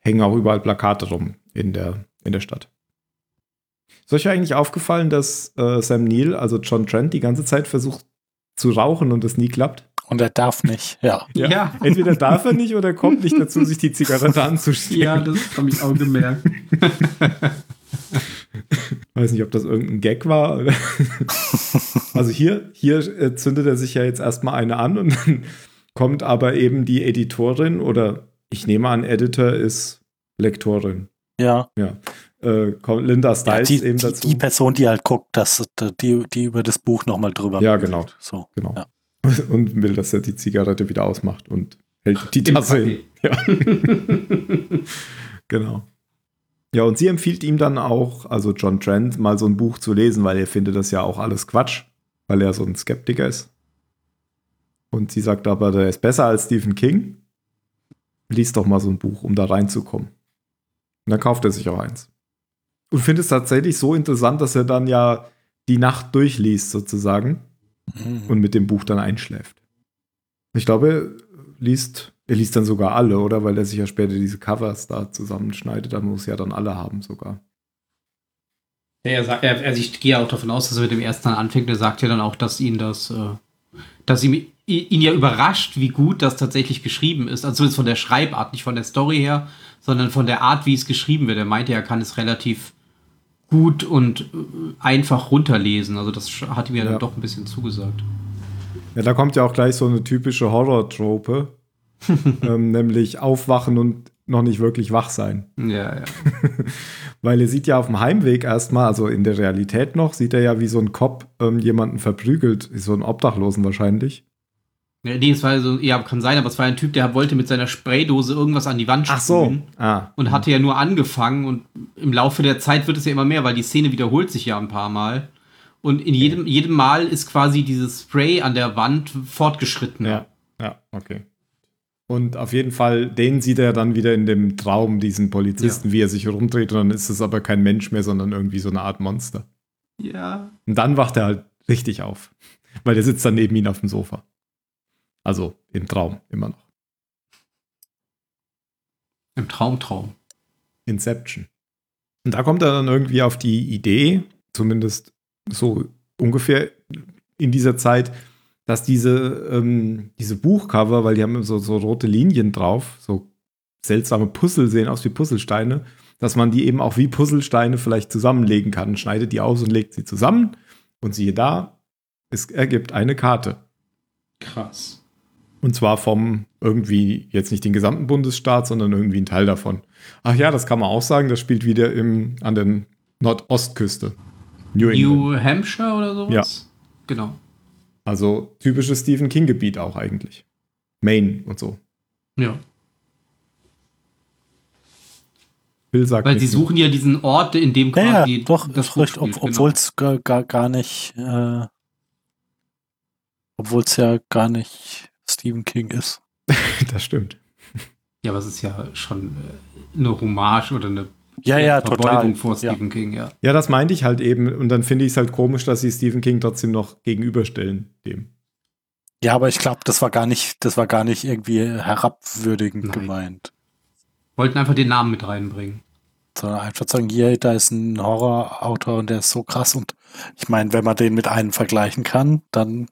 hängen auch überall Plakate rum in der, in der Stadt. Ist euch eigentlich aufgefallen, dass äh, Sam Neill, also John Trent, die ganze Zeit versucht zu rauchen und es nie klappt? Und er darf nicht, ja. Ja. Entweder darf er nicht oder kommt nicht dazu, sich die Zigarette anzustecken. Ja, das habe ich auch gemerkt. [LAUGHS] Weiß nicht, ob das irgendein Gag war. Also hier, hier äh, zündet er sich ja jetzt erstmal eine an und dann kommt aber eben die Editorin oder ich nehme an, Editor ist Lektorin. Ja. Äh, kommt Linda ja Stiles die, eben die, dazu. die Person, die halt guckt, dass die, die über das Buch nochmal drüber Ja, genau. So. genau. Ja. [LAUGHS] Und will, dass er die Zigarette wieder ausmacht und hält die Tasse hin. Ja. [LAUGHS] genau. Ja, und sie empfiehlt ihm dann auch, also John Trent, mal so ein Buch zu lesen, weil er findet das ja auch alles Quatsch, weil er so ein Skeptiker ist. Und sie sagt aber, der ist besser als Stephen King. Lies doch mal so ein Buch, um da reinzukommen. Und dann kauft er sich auch eins. Und findet es tatsächlich so interessant, dass er dann ja die Nacht durchliest, sozusagen Mhm. und mit dem Buch dann einschläft. Ich glaube, er liest, er liest dann sogar alle, oder? Weil er sich ja später diese Covers da zusammenschneidet, dann muss er ja dann alle haben sogar. Ja, er sagt, er, also ich gehe auch davon aus, dass er mit dem ersten dann anfängt. Er sagt ja dann auch, dass ihn das, äh, dass ihm, ihn ja überrascht, wie gut das tatsächlich geschrieben ist. Also zumindest von der Schreibart, nicht von der Story her, sondern von der Art, wie es geschrieben wird. Er meinte, er kann es relativ gut und äh, einfach runterlesen. Also das hat mir Ja. dann doch ein bisschen zugesagt. Ja, da kommt ja auch gleich so eine typische Horror-Trope, [LAUGHS] ähm, nämlich aufwachen und noch nicht wirklich wach sein. Ja, ja. [LAUGHS] Weil er sieht ja auf dem Heimweg erstmal, also in der Realität noch, sieht er ja, wie so ein Cop ähm, jemanden verprügelt, so einen Obdachlosen wahrscheinlich. Ja, Nee, es war so, ja, kann sein, aber es war ein Typ, der wollte mit seiner Spraydose irgendwas an die Wand sprühen. Ah. Und hatte ja nur angefangen und im Laufe der Zeit wird es ja immer mehr, weil die Szene wiederholt sich ja ein paar Mal. Und in jedem, jedem Mal ist quasi dieses Spray an der Wand fortgeschritten. Ja, ja, okay. Und auf jeden Fall, den sieht er dann wieder in dem Traum, diesen Polizisten, wie er sich rumdreht, und dann ist es aber kein Mensch mehr, sondern irgendwie so eine Art Monster. ja. Und dann wacht er halt richtig auf, weil der sitzt dann neben ihm auf dem Sofa. Also im Traum immer noch. Im Traumtraum. Inception. Und da kommt er dann irgendwie auf die Idee, zumindest so ungefähr in dieser Zeit, dass diese, ähm, diese Buchcover, weil die haben so, so rote Linien drauf, so seltsame Puzzle sehen aus wie Puzzlesteine, dass man die eben auch wie Puzzlesteine vielleicht zusammenlegen kann. Schneidet die aus und legt sie zusammen und siehe da, es ergibt eine Karte. Krass. Und zwar vom irgendwie jetzt nicht den gesamten Bundesstaat, sondern irgendwie ein Teil davon. Ach ja, das kann man auch sagen, das spielt wieder im, an der Nordostküste. New England. New Hampshire oder sowas? Genau. Also typisches Stephen King-Gebiet auch eigentlich. Maine und so. Ja. Bill sagt Weil sie suchen ja diesen Ort, in dem Ja, quasi ja, doch, das ist Buch recht, ob, genau. obwohl es gar, gar, gar nicht, äh, obwohl es ja gar nicht Stephen King ist. [LAUGHS] Das stimmt. Ja, aber es ist ja schon äh, eine Hommage oder eine Ja, ja, Verbeugung total. vor Ja. Stephen King, ja. Ja, das meinte ich halt eben. Und dann finde ich es halt komisch, dass sie Stephen King trotzdem noch gegenüberstellen dem. Ja, aber ich glaube, das war gar nicht, das war gar nicht irgendwie herabwürdigend Nein. gemeint. Wollten einfach den Namen mit reinbringen. Sondern einfach sagen, hier, da ist ein Horrorautor und der ist so krass. Und ich meine, wenn man den mit einem vergleichen kann, dann,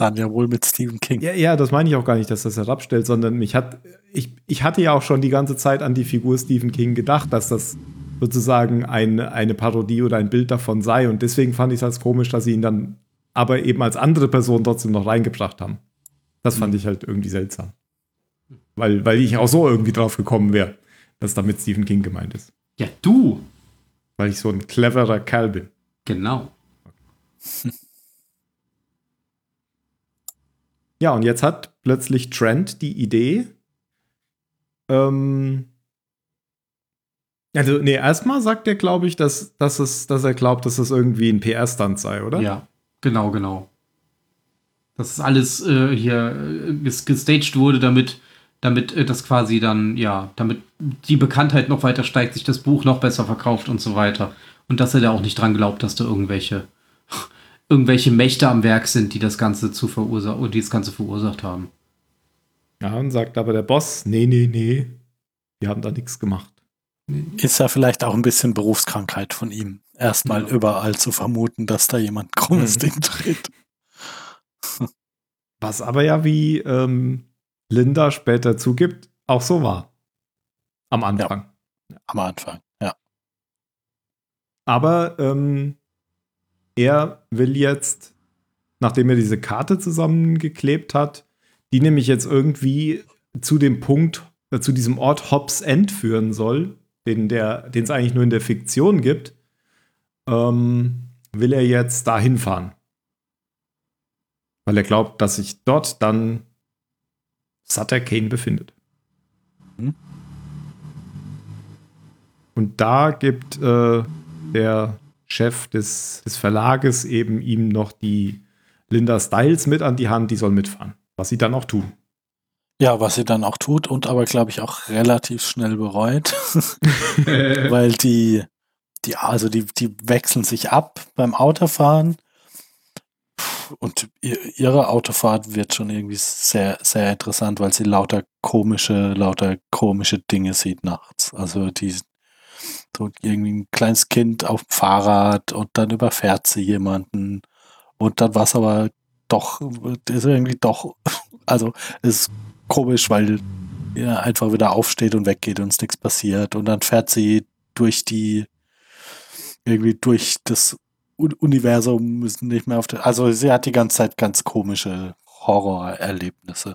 dann ja wohl mit Stephen King. Ja, ja, das meine ich auch gar nicht, dass das herabstellt, sondern mich hat, ich, ich hatte ja auch schon die ganze Zeit an die Figur Stephen King gedacht, dass das sozusagen ein, eine Parodie oder ein Bild davon sei. Und deswegen fand ich es als komisch, dass sie ihn dann aber eben als andere Person trotzdem noch reingebracht haben. Das fand ich halt irgendwie seltsam. Weil, weil ich auch so irgendwie drauf gekommen wäre, dass damit Stephen King gemeint ist. Ja, du. Weil ich so ein cleverer Kerl bin. Genau. [LAUGHS] Ja, und jetzt hat plötzlich Trent die Idee. Ähm, also, nee, erstmal sagt er, glaube ich, dass, dass, es, dass er glaubt, dass es irgendwie ein PR-Stunt sei, oder? Ja, genau, genau. Dass es alles äh, hier äh, ges- gestaged wurde, damit, damit äh, das quasi dann, ja, damit die Bekanntheit noch weiter steigt, sich das Buch noch besser verkauft und so weiter. Und dass er da auch nicht dran glaubt, dass da irgendwelche, irgendwelche Mächte am Werk sind, die das Ganze zu verursachen, die das Ganze verursacht haben. Ja, und sagt aber der Boss, nee, nee, nee, wir haben da nichts gemacht. Ist ja vielleicht auch ein bisschen Berufskrankheit von ihm. Erstmal Ja. überall zu vermuten, dass da jemand ein krummes Mhm. Ding dreht. [LAUGHS] Was aber ja, wie ähm, Linda später zugibt, auch so war. Am Anfang. Am Anfang, ja. Aber ähm, er will jetzt, nachdem er diese Karte zusammengeklebt hat, die nämlich jetzt irgendwie zu dem Punkt, äh, zu diesem Ort Hobbs End führen soll, den es eigentlich nur in der Fiktion gibt, ähm, will er jetzt dahin fahren. Weil er glaubt, dass sich dort dann Sutter Kane befindet. Mhm. Und da gibt äh, der Chef des, des Verlages eben ihm noch die Linda Styles mit an die Hand, die soll mitfahren. Was sie dann auch tun. Ja, was sie dann auch tut und aber, glaube ich, auch relativ schnell bereut, [LAUGHS] weil die, die, also die, die wechseln sich ab beim Autofahren und ihr- ihre Autofahrt wird schon irgendwie sehr, sehr interessant, weil sie lauter komische, lauter komische Dinge sieht nachts. Also die, so irgendwie ein kleines Kind auf dem Fahrrad und dann überfährt sie jemanden und dann war es aber doch, ist irgendwie doch, [LAUGHS] also ist komisch, weil er einfach wieder aufsteht und weggeht und nichts passiert und dann fährt sie durch die irgendwie durch das Un Universum nicht mehr auf der. Also sie hat die ganze Zeit ganz komische Horrorerlebnisse.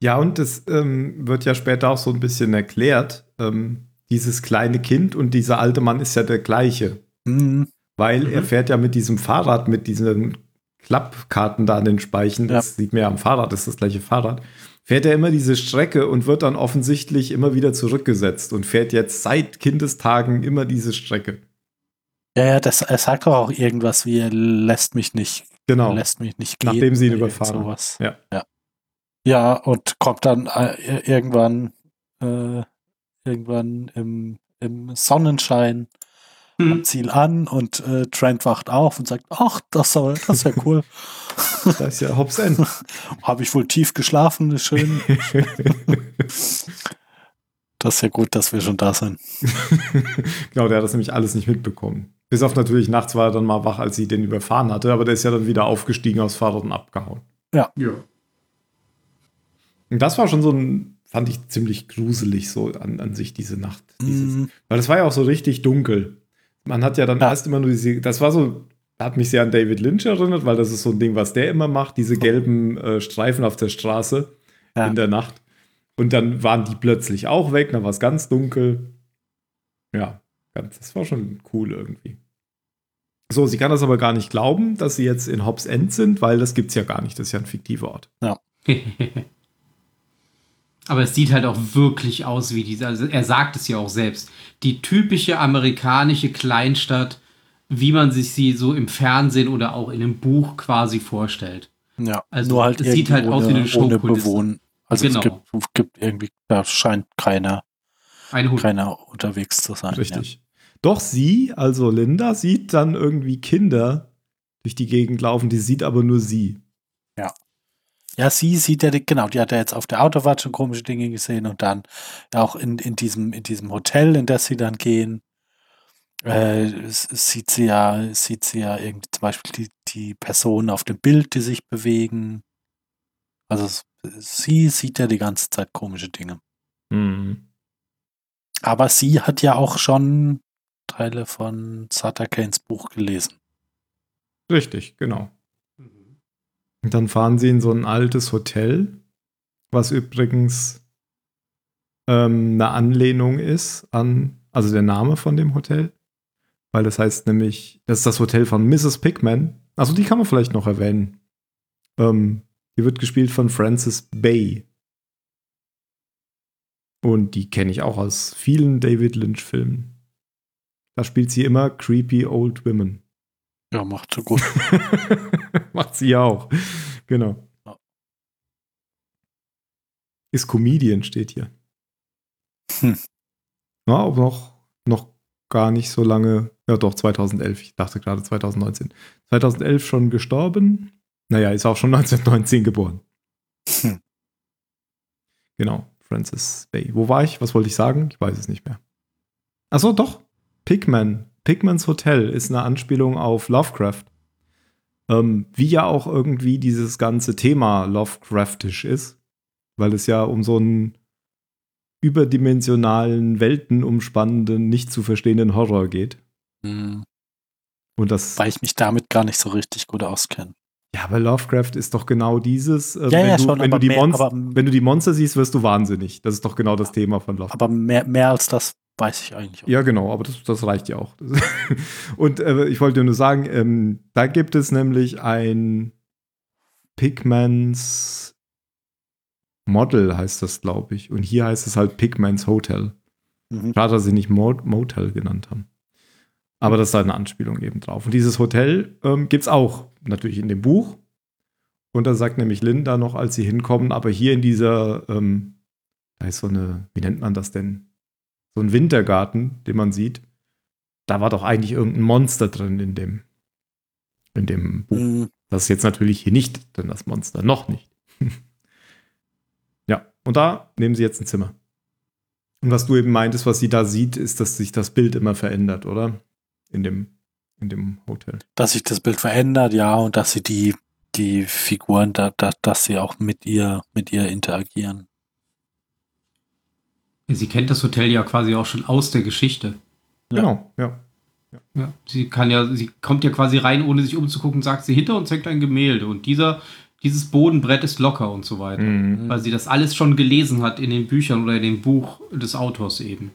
Ja, und das ähm, wird ja später auch so ein bisschen erklärt. Ähm, dieses kleine Kind und dieser alte Mann ist ja der gleiche. Mhm. Weil Mhm. er fährt ja mit diesem Fahrrad, mit diesen Klappkarten da an den Speichen, das sieht man ja am Fahrrad, das ist das gleiche Fahrrad, fährt er immer diese Strecke und wird dann offensichtlich immer wieder zurückgesetzt und fährt jetzt seit Kindestagen immer diese Strecke. Ja, ja, das, er sagt doch auch irgendwas wie, er lässt mich nicht, Genau. lässt mich nicht gehen. Nachdem sie ihn überfahren. Sowas. Ja. ja. Ja, und kommt dann äh, irgendwann, äh, irgendwann im, im Sonnenschein am Hm. Ziel an und äh, Trent wacht auf und sagt, ach, das, soll, das [LAUGHS] ist ja cool. Da ist ja Hobbs End. [LAUGHS] Habe ich wohl tief geschlafen, ist schön. [LAUGHS] Das ist ja gut, dass wir schon da sind. genau, der hat das nämlich alles nicht mitbekommen. Bis auf natürlich nachts war er dann mal wach, als sie den überfahren hatte, aber der ist ja dann wieder aufgestiegen aufs Fahrrad und abgehauen. Ja. Und das war schon so ein, fand ich ziemlich gruselig so an, an sich diese Nacht. Dieses, Mhm. Weil es war ja auch so richtig dunkel. Man hat ja dann Ja. erst immer nur diese, das war so, hat mich sehr an David Lynch erinnert, weil das ist so ein Ding, was der immer macht, diese gelben äh, Streifen auf der Straße Ja. in der Nacht. Und dann waren die plötzlich auch weg, dann war es ganz dunkel. Ja, ganz, das war schon cool irgendwie. So, sie kann das aber gar nicht glauben, dass sie jetzt in Hobbs End sind, weil das gibt's ja gar nicht. Das ist ja ein fiktiver Ort. [LAUGHS] Aber es sieht halt auch wirklich aus wie diese, also er sagt es ja auch selbst, die typische amerikanische Kleinstadt, wie man sich sie so im Fernsehen oder auch in einem Buch quasi vorstellt. Ja, Also, nur halt es sieht halt aus wie eine ohne Showkulisse. Bewohnen. Also Genau. es gibt, gibt irgendwie, da scheint keiner, keiner unterwegs zu sein. Richtig. Doch sie, also Linda, sieht dann irgendwie Kinder durch die Gegend laufen, die sieht aber nur sie. Ja. sie sieht ja, genau, die hat ja jetzt auf der Autofahrt schon komische Dinge gesehen und dann auch in, in, diesem, in diesem Hotel, in das sie dann gehen, äh, sieht sie ja, sieht sie ja irgendwie zum Beispiel die, die Personen auf dem Bild, die sich bewegen. Also sie sieht ja die ganze Zeit komische Dinge. Mhm. Aber sie hat ja auch schon Teile von Sutter Kanes Buch gelesen. Richtig, genau. Und dann fahren sie in so ein altes Hotel, was übrigens ähm, eine Anlehnung ist an, also der Name von dem Hotel. Weil das heißt nämlich, das ist das Hotel von Mrs. Pickman. Also die kann man vielleicht noch erwähnen. Ähm, die wird gespielt von Frances Bay. Und die kenne ich auch aus vielen David Lynch-Filmen. Da spielt sie immer creepy old women. Ja, macht so gut. [LAUGHS] Macht sie ja auch. Genau. Ist Comedian, steht hier. Hm. Ja, aber noch, noch gar nicht so lange. Ja, doch, 2011. Ich dachte gerade 2019. 2011 schon gestorben. Naja, ist auch schon [LAUGHS] 1919 geboren. Hm. Genau, Francis Bay. Wo war ich? Was wollte ich sagen? Ich weiß es nicht mehr. Achso, doch. Pigman. Pigmans Hotel ist eine Anspielung auf Lovecraft. Ähm, wie ja auch irgendwie dieses ganze Thema Lovecraftisch ist, weil es ja um so einen überdimensionalen, weltenumspannenden, nicht zu verstehenden Horror geht. Hm, Und das, Weil ich mich damit gar nicht so richtig gut auskenne. ja, aber Lovecraft ist doch genau dieses, äh, Ja, wenn, ja, du, schon, wenn, du aber die mehr- Monster, aber- wenn du die Monster siehst, wirst du wahnsinnig. Das ist doch genau das Thema von Lovecraft. Aber mehr, mehr als das weiß ich eigentlich auch. Ja, genau, aber das, das reicht ja auch. [LAUGHS] Und äh, ich wollte nur sagen, ähm, da gibt es nämlich ein Pigmans Model, heißt das, glaube ich. Und hier heißt es halt Pigmans Hotel. Mhm. Schade, dass sie nicht Mo Motel genannt haben. Aber das ist halt eine Anspielung eben drauf. Und dieses Hotel ähm, gibt es auch natürlich in dem Buch. Und da sagt nämlich Linda noch, als sie hinkommen, aber hier in dieser, ähm, da ist so eine, wie nennt man das denn? So ein Wintergarten, den man sieht. Da war doch eigentlich irgendein Monster drin in dem, in dem Buch. Hm, Das ist jetzt natürlich hier nicht drin, das Monster. Noch nicht. ja, und da nehmen sie jetzt ein Zimmer. Und was du eben meintest, was sie da sieht, ist, dass sich das Bild immer verändert, oder? In dem, in dem Hotel. Dass sich das Bild verändert, ja, und dass sie die, die Figuren, da, da, dass sie auch mit ihr, mit ihr interagieren. Sie kennt das Hotel ja quasi auch schon aus der Geschichte. Ja. Genau, ja. ja. Ja, sie kann ja, sie kommt ja quasi rein, ohne sich umzugucken, sagt sie, hinter uns hängt ein Gemälde und dieser, dieses Bodenbrett ist locker und so weiter. Mhm. Weil sie das alles schon gelesen hat in den Büchern oder in dem Buch des Autors eben.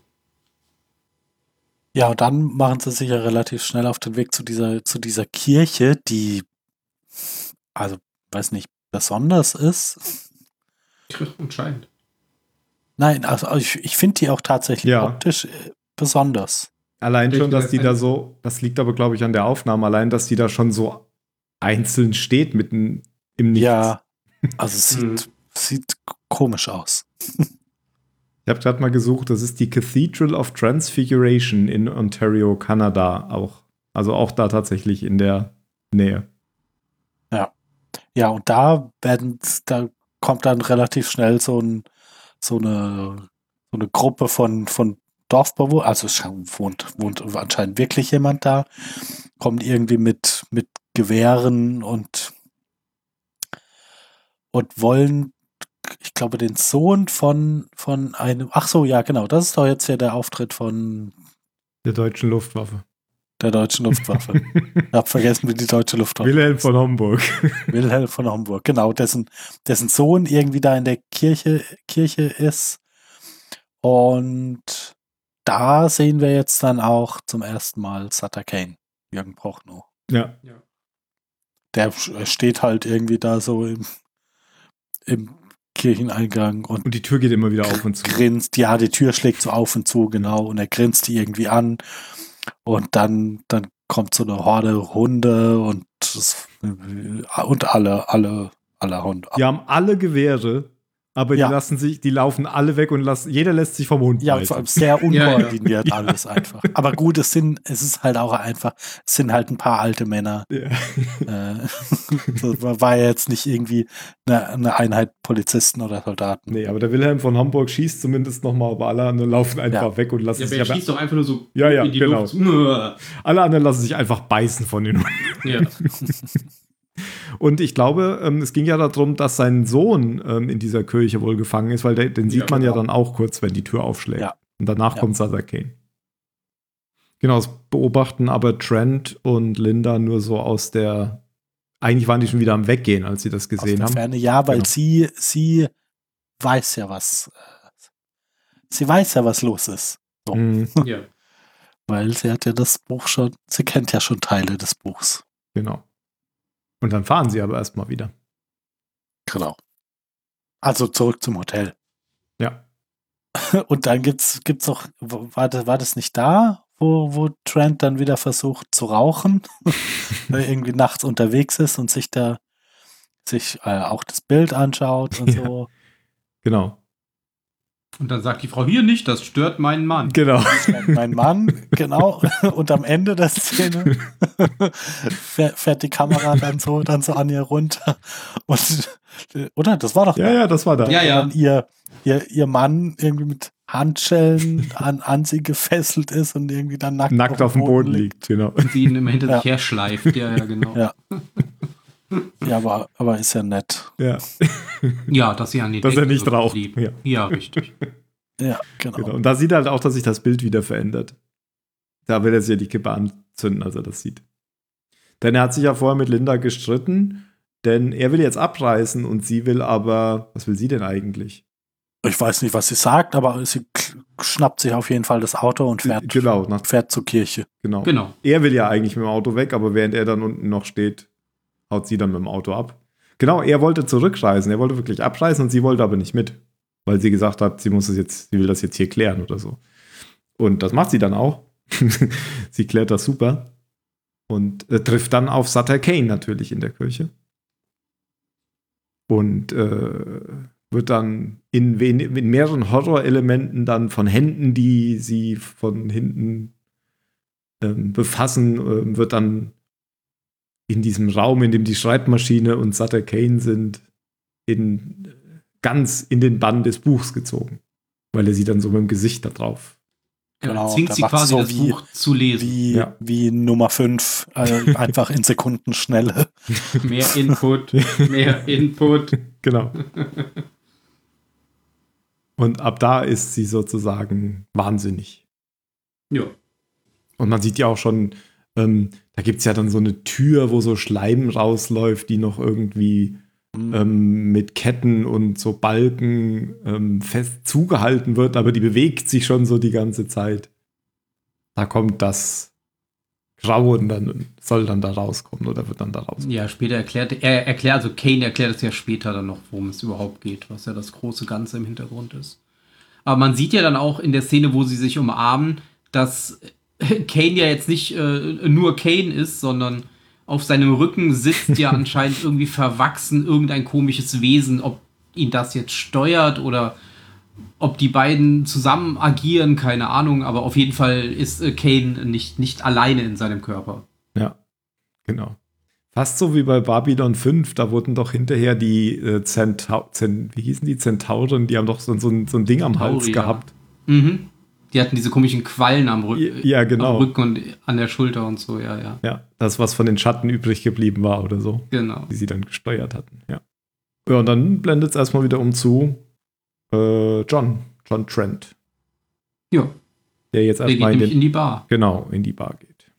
Ja, und dann machen sie sich ja relativ schnell auf den Weg zu dieser, zu dieser Kirche, die, also, weiß nicht, besonders ist. [LAUGHS] Anscheinend. Nein, also ich, ich finde die auch tatsächlich Ja. optisch äh, besonders. Allein schon, dass die da so, das liegt aber, glaube ich, an der Aufnahme, allein, dass die da schon so einzeln steht mitten im Nichts. Ja, also es [LAUGHS] Mhm. sieht, sieht komisch aus. Ich habe gerade mal gesucht, das ist die Cathedral of Transfiguration in Ontario, Kanada auch. Also auch da tatsächlich in der Nähe. Ja, und da werden, da kommt dann relativ schnell so, ein, so, eine, so eine Gruppe von, von Dorfbewohnern, also wohnt, wohnt anscheinend wirklich jemand da, kommt irgendwie mit, mit Gewehren und, und wollen, ich glaube, den Sohn von, von einem, ach so, ja, genau, das ist doch jetzt hier der Auftritt von Der deutschen Luftwaffe. Der deutschen Luftwaffe. [LAUGHS] ich habe vergessen, wie die deutsche Luftwaffe Wilhelm von Homburg. [LAUGHS] Wilhelm von Homburg, genau, dessen, dessen Sohn irgendwie da in der Kirche, Kirche ist. Und da sehen wir jetzt dann auch zum ersten Mal Sutter Kane, Jürgen Prochnow. ja. Der steht halt irgendwie da so im, im Kircheneingang und Und die Tür geht immer wieder auf und zu. grinst, ja, die Tür schlägt so auf und zu, genau, und er grinst die irgendwie an. Und dann, dann kommt so eine Horde Hunde und, und alle, alle, alle Hunde. Die haben alle Gewehre, aber Ja. die lassen sich, die laufen alle weg und lassen, jeder lässt sich vom Hund Ja, vor allem sehr [LAUGHS] Ja, ja. unkoordiniert alles einfach. Aber gut, es sind, es ist halt auch einfach, es sind halt ein paar alte Männer. Ja. Äh, [LAUGHS] das war ja jetzt nicht irgendwie eine, eine Einheit Polizisten oder Soldaten. Nee, aber der Wilhelm von Hamburg schießt zumindest nochmal, aber alle anderen laufen einfach Ja. weg und lassen Ja, sich. aber er Aber schießt doch einfach nur so Ja, ja, in die genau. Luft. [LAUGHS] alle anderen lassen sich einfach beißen von den Hunden. Ja. Und ich glaube, ähm, es ging ja darum, dass sein Sohn ähm, in dieser Kirche wohl gefangen ist, weil der, den sieht Ja, man ja genau. dann auch kurz, wenn die Tür aufschlägt. Ja. Und danach Ja. kommt Sutter Kane. Genau, das beobachten aber Trent und Linda nur so aus der. Eigentlich waren die schon wieder am Weggehen, als sie das Aus gesehen der haben. Ferne, ja, weil Genau. sie, sie weiß ja, was, äh, sie weiß ja, was los ist. Mhm, ja. Weil sie hat ja das Buch schon, sie kennt ja schon Teile des Buchs. genau. Und dann fahren sie aber erstmal wieder. Genau. Also zurück zum Hotel. Ja. [LAUGHS] Und dann gibt's, gibt's noch, war das, war das nicht da, wo, wo Trent dann wieder versucht zu rauchen, [LAUGHS] weil er irgendwie nachts unterwegs ist und sich da, sich äh, auch das Bild anschaut und [LAUGHS] Ja. so. Genau. Und dann sagt die Frau, hier nicht, das stört meinen Mann. Genau. Mein Mann, genau. [LAUGHS] Und am Ende der Szene [LAUGHS] fährt, die Kamera dann so, dann so an ihr runter. Und, oder? Das war doch Ja, ja, das war da. Ja, ja. ihr, ihr, ihr Mann irgendwie mit Handschellen an, an sie gefesselt ist und irgendwie dann nackt, Nackt auf dem Boden liegt, genau. Und sie ihn immer hinter Ja. sich her schleift. Ja, ja, genau. Ja. [LAUGHS] Ja, aber, aber ist ja nett. Ja, Ja, dass sie an die dass er nicht raucht. Ja, Ja, richtig. Ja, genau. genau. Und da sieht er halt auch, dass sich das Bild wieder verändert. Da will er sich ja die Kippe anzünden, als er das sieht. Denn er hat sich ja vorher mit Linda gestritten, denn er will jetzt abreißen und sie will aber, was will sie denn eigentlich? Ich weiß nicht, was sie sagt, aber sie schnappt sich auf jeden Fall das Auto und fährt, Genau, nach, fährt zur Kirche. genau. Genau. Er will ja eigentlich mit dem Auto weg, aber während er dann unten noch steht, haut sie dann mit dem Auto ab. Genau, er wollte zurückreisen, er wollte wirklich abreisen und sie wollte aber nicht mit, weil sie gesagt hat, sie muss es jetzt, sie will das jetzt hier klären oder so. Und das macht sie dann auch. [LAUGHS] sie klärt das super und äh, trifft dann auf Sutter Kane natürlich in der Kirche. Und äh, wird dann in, in mehreren Horrorelementen dann von Händen, die sie von hinten ähm, befassen, ähm, wird dann in diesem Raum, in dem die Schreibmaschine und Sutter Kane sind, in, ganz in den Bann des Buchs gezogen. Weil er sie dann so mit dem Gesicht da drauf. Genau. Zwingt sie quasi so das wie- Buch zu lesen. Wie, Ja. wie Nummer 5, äh, einfach in Sekundenschnelle. [LAUGHS] Mehr Input, mehr Input. [LAUGHS] Genau. Und ab da ist sie sozusagen wahnsinnig. Ja. Und man sieht ja auch schon, ähm, da gibt es ja dann so eine Tür, wo so Schleim rausläuft, die noch irgendwie ähm, mit Ketten und so Balken ähm, fest zugehalten wird, aber die bewegt sich schon so die ganze Zeit. Da kommt das Grauen dann, soll dann da rauskommen oder wird dann da rauskommen. Ja, später erklärt, er erklärt, also Kane erklärt es ja später dann noch, worum es überhaupt geht, was ja das große Ganze im Hintergrund ist. Aber man sieht ja dann auch in der Szene, wo sie sich umarmen, dass [LAUGHS] Kane ja jetzt nicht äh, nur Kane ist, sondern auf seinem Rücken sitzt ja [LAUGHS] anscheinend irgendwie verwachsen irgendein komisches Wesen, ob ihn das jetzt steuert oder ob die beiden zusammen agieren, keine Ahnung, aber auf jeden Fall ist äh, Kane nicht, nicht alleine in seinem Körper. Ja, genau. Fast so wie bei Babylon 5, da wurden doch hinterher die äh, Zentau Zent wie hießen die Zentauren, die haben doch so, so, ein, so ein Ding am Hals gehabt. Mhm. Die hatten diese komischen Quallen am, Rü ja, genau. am Rücken und an der Schulter und so, ja, ja. Ja, das, was von den Schatten übrig geblieben war oder so. Genau. Die sie dann gesteuert hatten, ja. Ja, und dann blendet es erstmal wieder um zu äh, John, John Trent. Ja. Der jetzt erstmal in, den, in die Bar genau, in die Bar geht.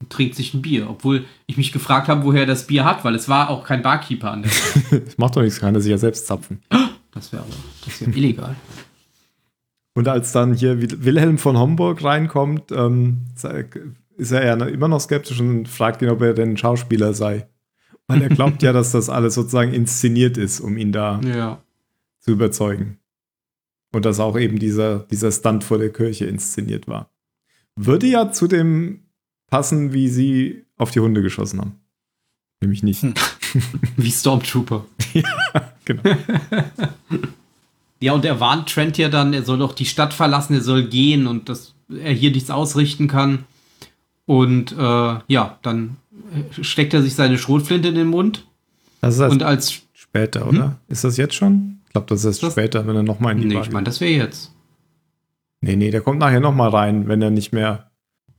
und trinkt sich ein Bier, obwohl ich mich gefragt habe, woher er das Bier hat, weil es war auch kein Barkeeper an der [LAUGHS] das macht doch nichts, kann er sich ja selbst zapfen. Das wäre aber das wär illegal. Und als dann hier Wil- Wilhelm von Homburg reinkommt, ähm, ist er ja immer noch skeptisch und fragt ihn, ob er denn ein Schauspieler sei. Weil er glaubt ja, [LAUGHS] dass das alles sozusagen inszeniert ist, um ihn da Ja. zu überzeugen. Und dass auch eben dieser, dieser Stunt vor der Kirche inszeniert war. Würde ja zu dem passen, wie sie auf die Hunde geschossen haben. Nämlich nicht. Hm. [LAUGHS] Wie Stormtrooper. Genau. [LAUGHS] Ja, und er warnt Trent ja dann, er soll doch die Stadt verlassen, er soll gehen und dass er hier nichts ausrichten kann. Und äh, ja, dann steckt er sich seine Schrotflinte in den Mund. Das ist erst Und als. später, oder? Ist das jetzt schon? Ich glaube, das ist Das- später, wenn er nochmal in die Nee, Bar ich meine, das wäre jetzt. Nee, nee, der kommt nachher nochmal rein, wenn er nicht mehr,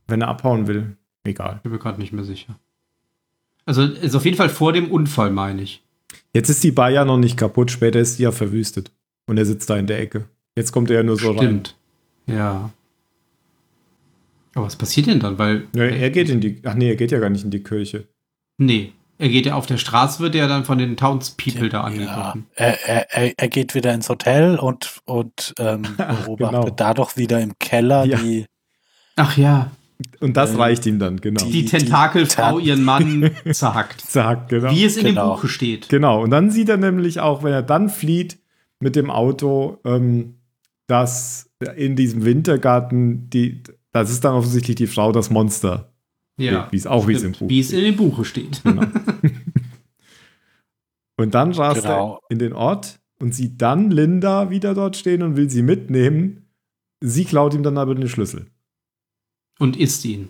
wenn er abhauen will. Egal. Ich bin mir gerade nicht mehr sicher. Also ist auf jeden Fall vor dem Unfall, meine ich. Jetzt ist die Bar ja noch nicht kaputt, später ist die ja verwüstet. Und er sitzt da in der Ecke. Jetzt kommt er ja nur so rein. Stimmt. Ja. Aber was passiert denn dann? Weil. Ja, er geht in die. Ach nee, er geht ja gar nicht in die Kirche. Nee. Er geht ja auf der Straße, wird er dann von den Townspeople da Ja, angegriffen. er, er, er, er geht wieder ins Hotel und, und ähm, [LAUGHS] beobachtet Genau. da doch wieder im Keller Ja. die, Ach ja. Und das Äh, reicht ihm dann, genau. die- Die Tentakelfrau die- ihren Mann [LAUGHS] zerhackt. Zack, genau. Wie es in Genau. dem Buche steht. Genau. Und dann sieht er nämlich auch, wenn er dann flieht mit dem Auto, ähm, dass in diesem Wintergarten die, das ist dann offensichtlich die Frau, das Monster. Ja. Wie es auch wie es im. Buch Wie es in dem Buche steht. Genau. [LAUGHS] und dann rast Genau. er in den Ort und sieht dann Linda wieder dort stehen und will sie mitnehmen. Sie klaut ihm dann aber den Schlüssel. Und isst ihn.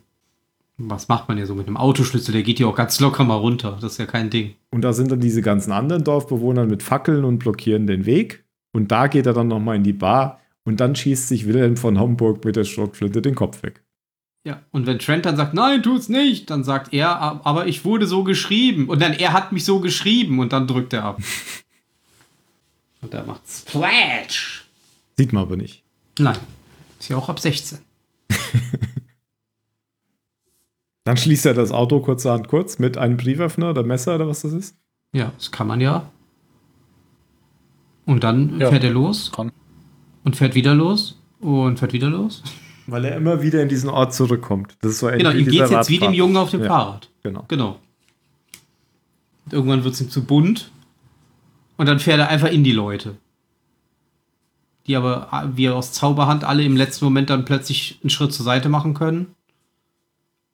Was macht man ja so mit einem Autoschlüssel? Der geht ja auch ganz locker mal runter. Das ist ja kein Ding. Und da sind dann diese ganzen anderen Dorfbewohner mit Fackeln und blockieren den Weg. Und da geht er dann nochmal in die Bar und dann schießt sich Wilhelm von Homburg mit der Schrotflinte den Kopf weg. Ja. Und wenn Trent dann sagt, nein, tut's nicht, dann sagt er, "A- aber ich wurde so geschrieben. Und dann, er hat mich so geschrieben. Und dann drückt er ab. [LAUGHS] Und er macht Splash. Sieht man aber nicht. Nein. Ist ja auch ab 16. [LAUGHS] Dann schließt er das Auto kurzerhand kurz mit einem Brieföffner oder Messer oder was das ist. Ja, das kann man ja. Und dann Ja. fährt er los Kon- und fährt wieder los und fährt wieder los. Weil er immer wieder in diesen Ort zurückkommt. Das ist so Genau, ähnlich ihm dieser geht's jetzt wie dem. Jungen auf dem Ja. Fahrrad. Genau. Genau. Und irgendwann wird es ihm zu bunt. Und dann fährt er einfach in die Leute. Die aber wie aus Zauberhand alle im letzten Moment dann plötzlich einen Schritt zur Seite machen können.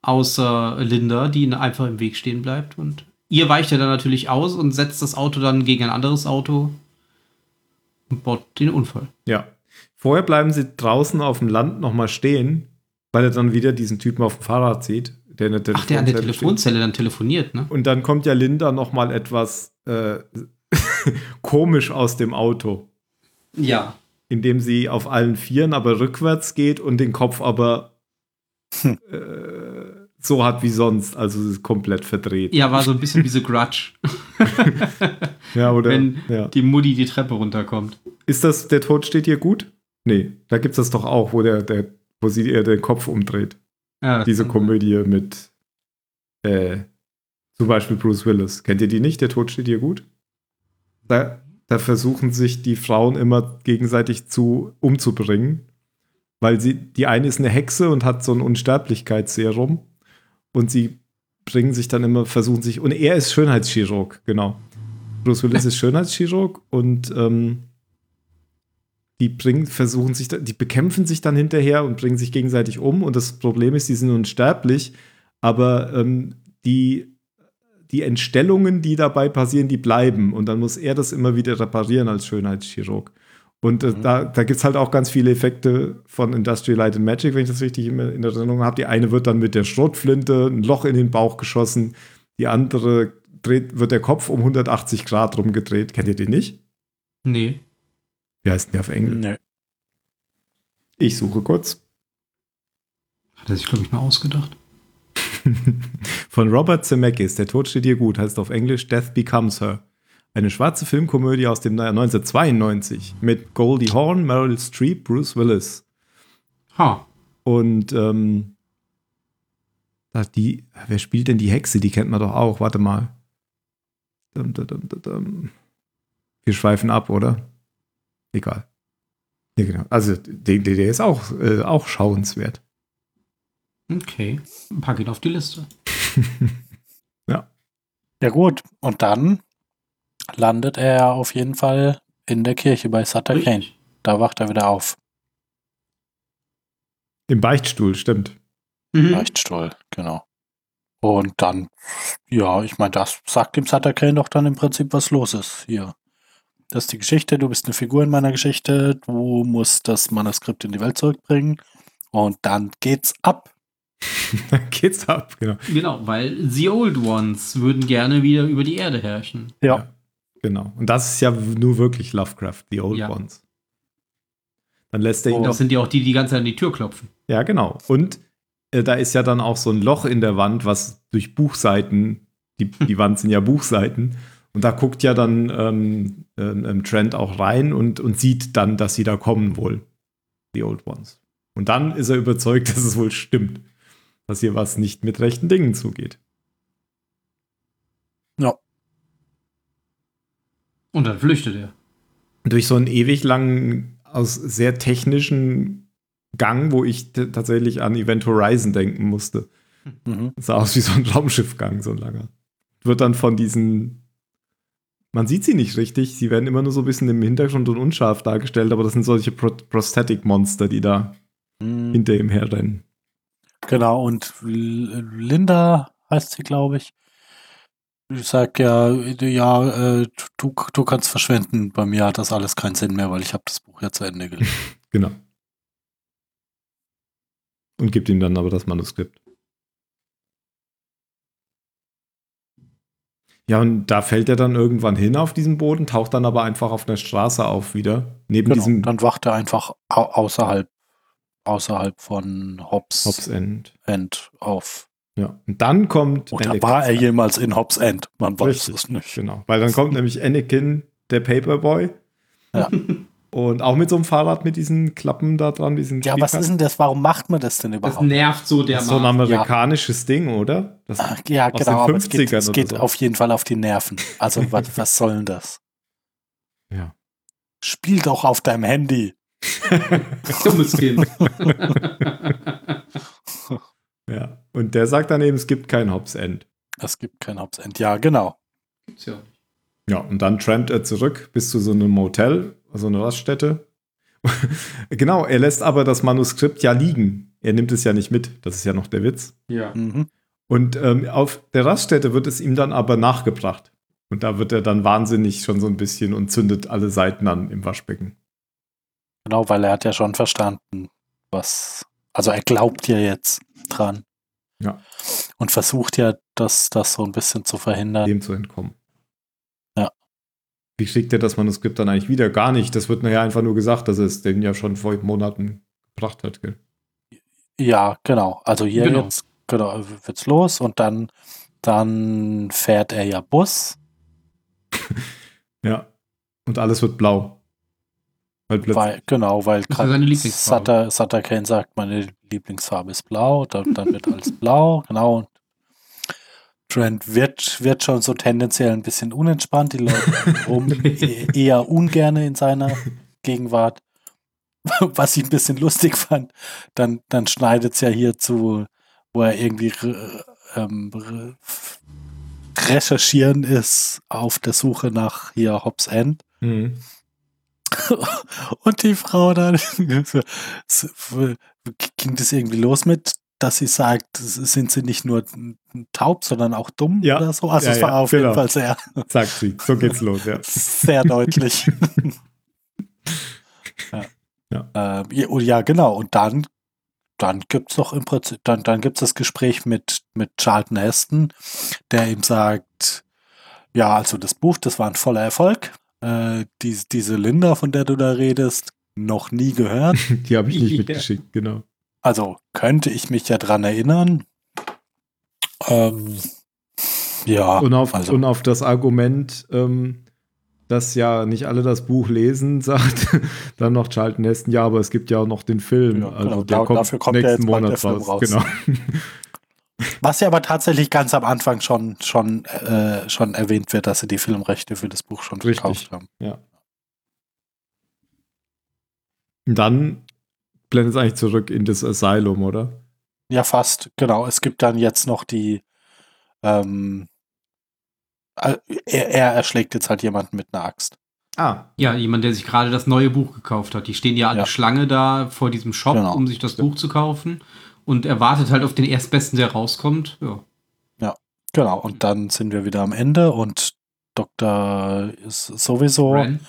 Außer Linda, die ihnen einfach im Weg stehen bleibt. Und ihr weicht er dann natürlich aus und setzt das Auto dann gegen ein anderes Auto und baut den Unfall. Ja. Vorher bleiben sie draußen auf dem Land nochmal stehen, weil er dann wieder diesen Typen auf dem Fahrrad sieht, der in der Ach, der an der Telefonzelle steht. Dann telefoniert, ne? Und dann kommt ja Linda nochmal etwas äh, [LAUGHS] komisch aus dem Auto, Ja. indem sie auf allen Vieren aber rückwärts geht und den Kopf aber Hm. äh, so hat wie sonst, also es ist komplett verdreht. Ja, war so ein bisschen wie so Grudge, [LAUGHS] Ja, oder? wenn ja. die Mutti die Treppe runterkommt. Ist das, der Tod steht hier gut? Nee, da gibt es das doch auch, wo der, der, wo sie ihr den Kopf umdreht. Ja, Diese Komödie mit äh, zum Beispiel Bruce Willis. Kennt ihr die nicht? Der Tod steht dir gut? Da, da versuchen sich die Frauen immer gegenseitig zu umzubringen, weil sie, die eine ist eine Hexe und hat so ein Unsterblichkeitsserum und sie bringen sich dann immer, versuchen sich, und er ist Schönheitschirurg, genau. Bruce Willis ist [LAUGHS] Schönheitschirurg und ähm, die bringen, versuchen sich, die bekämpfen sich dann hinterher und bringen sich gegenseitig um. Und das Problem ist, die sind unsterblich, aber ähm, die, die Entstellungen, die dabei passieren, die bleiben. Und dann muss er das immer wieder reparieren als Schönheitschirurg. Und äh, Mhm. da, da gibt es halt auch ganz viele Effekte von Industrial Light and Magic, wenn ich das richtig in, in Erinnerung habe. Die eine wird dann mit der Schrotflinte ein Loch in den Bauch geschossen, die andere dreht, wird der Kopf um 180 Grad rumgedreht. Kennt ihr den nicht? Nee. Wie heißt denn der auf Englisch? Nö. Ich suche kurz. Hat er sich, glaube ich, mal ausgedacht. [LAUGHS] Von Robert Zemeckis, Der Tod steht dir gut, heißt auf Englisch Death Becomes Her. Eine schwarze Filmkomödie aus dem Jahr 1992 mit Goldie Hawn, Meryl Streep, Bruce Willis. Ha. Und ähm, die, wer spielt denn die Hexe? Die kennt man doch auch. Warte mal. Dum, dum, dum, dum, dum. Wir schweifen ab, oder? Egal. Ja, genau. Also, der, der ist auch, äh, auch schauenswert. Okay. Pack ihn auf die Liste. [LAUGHS] Ja gut, und dann landet er auf jeden Fall in der Kirche bei Sutter Kane. Da wacht er wieder auf. Im Beichtstuhl, stimmt. Mhm. Beichtstuhl, genau. Und dann, ja, ich meine, das sagt dem Sutter Kane doch dann im Prinzip, was los ist hier. Das ist die Geschichte, du bist eine Figur in meiner Geschichte, du musst das Manuskript in die Welt zurückbringen und dann geht's ab. [LAUGHS] Dann geht's ab, genau. Genau, weil The Old Ones würden gerne wieder über die Erde herrschen. Ja. Genau. Und das ist ja nur wirklich Lovecraft, die Old Ja. Ones. Dann lässt er ihn Und doch. das sind ja auch die, die die ganze Zeit an die Tür klopfen. Ja, genau. Und äh, da ist ja dann auch so ein Loch in der Wand, was durch Buchseiten, die, die Wand sind ja Buchseiten. Und da guckt ja dann ähm, ähm, ähm, Trent auch rein und, und sieht dann, dass sie da kommen wohl. Die Old Ones. Und dann ist er überzeugt, [LAUGHS] dass es wohl stimmt. Dass hier was nicht mit rechten Dingen zugeht. Ja. Und dann flüchtet er. durch so einen ewig langen, aus sehr technischen Gang, wo ich tatsächlich an Event Horizon denken musste. Mhm. Das sah aus wie so ein Raumschiffgang, so ein langer. Wird dann von diesen. Man sieht sie nicht richtig, sie werden immer nur so ein bisschen im Hintergrund und unscharf dargestellt, aber das sind solche Pro Prosthetic-Monster, die da Mhm. hinter ihm herrennen. Genau, und L- Linda heißt sie, glaube ich. Ich sag ja, ja, äh, du, du kannst verschwinden. Bei mir hat das alles keinen Sinn mehr, weil ich habe das Buch ja zu Ende gelesen. [LAUGHS] Genau. Und gibt ihm dann aber das Manuskript. Ja, und da fällt er dann irgendwann hin auf diesem Boden, taucht dann aber einfach auf einer Straße auf wieder. Neben genau, diesem dann wacht er einfach au außerhalb, außerhalb von Hobbs, Hobbs End. End auf. Ja. Und dann kommt. Oder Anakin- war er jemals in Hobbs End? Man weiß Richtig, es nicht. Genau. Weil dann kommt nämlich Anakin, der Paperboy. Ja. [LAUGHS] Und auch mit so einem Fahrrad mit diesen Klappen da dran, diesen Ja, was ist denn das? Warum macht man das denn Das überhaupt? nervt so Das der ist so ein amerikanisches Ding, oder? Das, Ah, Ja, aus genau, den aber es geht, 50ern es geht so. auf jeden Fall auf die Nerven. Also, [LAUGHS] was, was soll denn das? ja. Spiel doch auf deinem Handy. [LAUGHS] Dummes Kind. Ja. Und der sagt dann eben, es gibt kein Hobbs End. Es gibt kein Hobbs End. Ja, genau. Gibt's ja. Ja, und dann trampt er zurück bis zu so einem Motel, also eine Raststätte. [LAUGHS] genau, er lässt aber das Manuskript ja liegen. Er nimmt es ja nicht mit. Das ist ja noch der Witz. Ja. Mhm. Und ähm, auf der Raststätte wird es ihm dann aber nachgebracht. Und da wird er dann wahnsinnig schon so ein bisschen und zündet alle Seiten an im Waschbecken. Genau, weil er hat ja schon verstanden, was. Also er glaubt ja jetzt dran. Ja. Und versucht ja, das, das so ein bisschen zu verhindern. dem zu entkommen. Ja. Wie kriegt er das Manuskript dann eigentlich wieder? Gar nicht. Das wird nachher einfach nur gesagt, dass er es den ja schon vor Monaten gebracht hat. Gell? Ja, genau. Also hier Genau. jetzt genau, wird's los und dann, dann fährt er ja Bus. [LAUGHS] Ja. Und alles wird blau. Weil Weil, genau, weil Lieblingsfarbe. Sutter, Sutter Kane sagt, meine Lieblingsfarbe ist blau, dann, dann wird alles [LAUGHS] blau, genau. Und Trent wird, wird schon so tendenziell ein bisschen unentspannt, die Leute um [LAUGHS] e- eher ungerne in seiner Gegenwart. [LAUGHS] Was ich ein bisschen lustig fand, dann, dann schneidet es ja hier zu, wo er irgendwie ähm, re- recherchieren ist auf der Suche nach hier Hobbs End. Mhm. Und die Frau dann ging das irgendwie los mit, dass sie sagt, sind sie nicht nur taub, sondern auch dumm Ja. oder so. Also Ja, es war ja, auf jeden genau. Fall sehr, sagt sie. So geht's los, ja. [LAUGHS] sehr deutlich. [LAUGHS] ja. Ähm, ja, genau. Und dann, dann gibt es doch im Prinzip, dann, dann gibt es das Gespräch mit, mit Charlton Heston, der ihm sagt, ja, also das Buch, das war ein voller Erfolg. Äh, die, diese Linda, von der du da redest, noch nie gehört. [LAUGHS] Die habe ich nicht mitgeschickt, genau. Also könnte ich mich ja dran erinnern. Ähm, ja, Und auf, also, und auf das Argument, ähm, dass ja nicht alle das Buch lesen, [LAUGHS] sagt dann noch Charlton Heston, ja, aber es gibt ja auch noch den Film. Ja, also genau, der da- kommt dafür kommt nächsten Monat der Film raus. raus. Genau. [LAUGHS] was ja aber tatsächlich ganz am Anfang schon, schon, äh, schon erwähnt wird, dass sie die Filmrechte für das Buch schon Richtig. gekauft haben. Ja. Und dann blendet es eigentlich zurück in das Asylum, oder? Ja, fast, genau. Es gibt dann jetzt noch die, ähm, äh, er, er erschlägt jetzt halt jemanden mit einer Axt. Ah, Ja, jemand, der sich gerade das neue Buch gekauft hat. Die stehen ja alle Ja. Schlange da vor diesem Shop, Genau. um sich das Buch zu kaufen. Und er wartet halt auf den Erstbesten, der rauskommt. Ja. Genau, und dann sind wir wieder am Ende und Dr. ist sowieso Ren.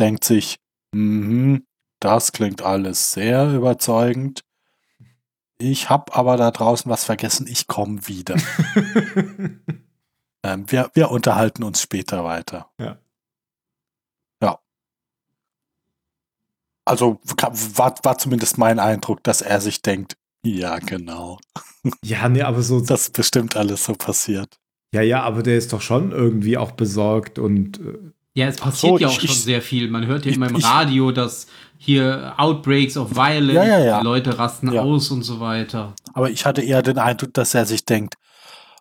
denkt sich, mhm, das klingt alles sehr überzeugend. Ich habe aber da draußen was vergessen, ich komme wieder. [LAUGHS] ähm, wir, wir unterhalten uns später weiter. Ja. Ja. Also war, war zumindest mein Eindruck, dass er sich denkt, ja, genau, ja, nee, aber so. das ist bestimmt alles so passiert. Ja, ja, aber der ist doch schon irgendwie auch besorgt und äh, Ja, es passiert so, ja ich- auch schon ich- sehr viel. Man hört ja ich- immer im ich- Radio, dass hier Outbreaks of Violence, Ja, ja, ja. die Leute rasten aus und so weiter. Aber ich hatte eher den Eindruck, dass er sich denkt,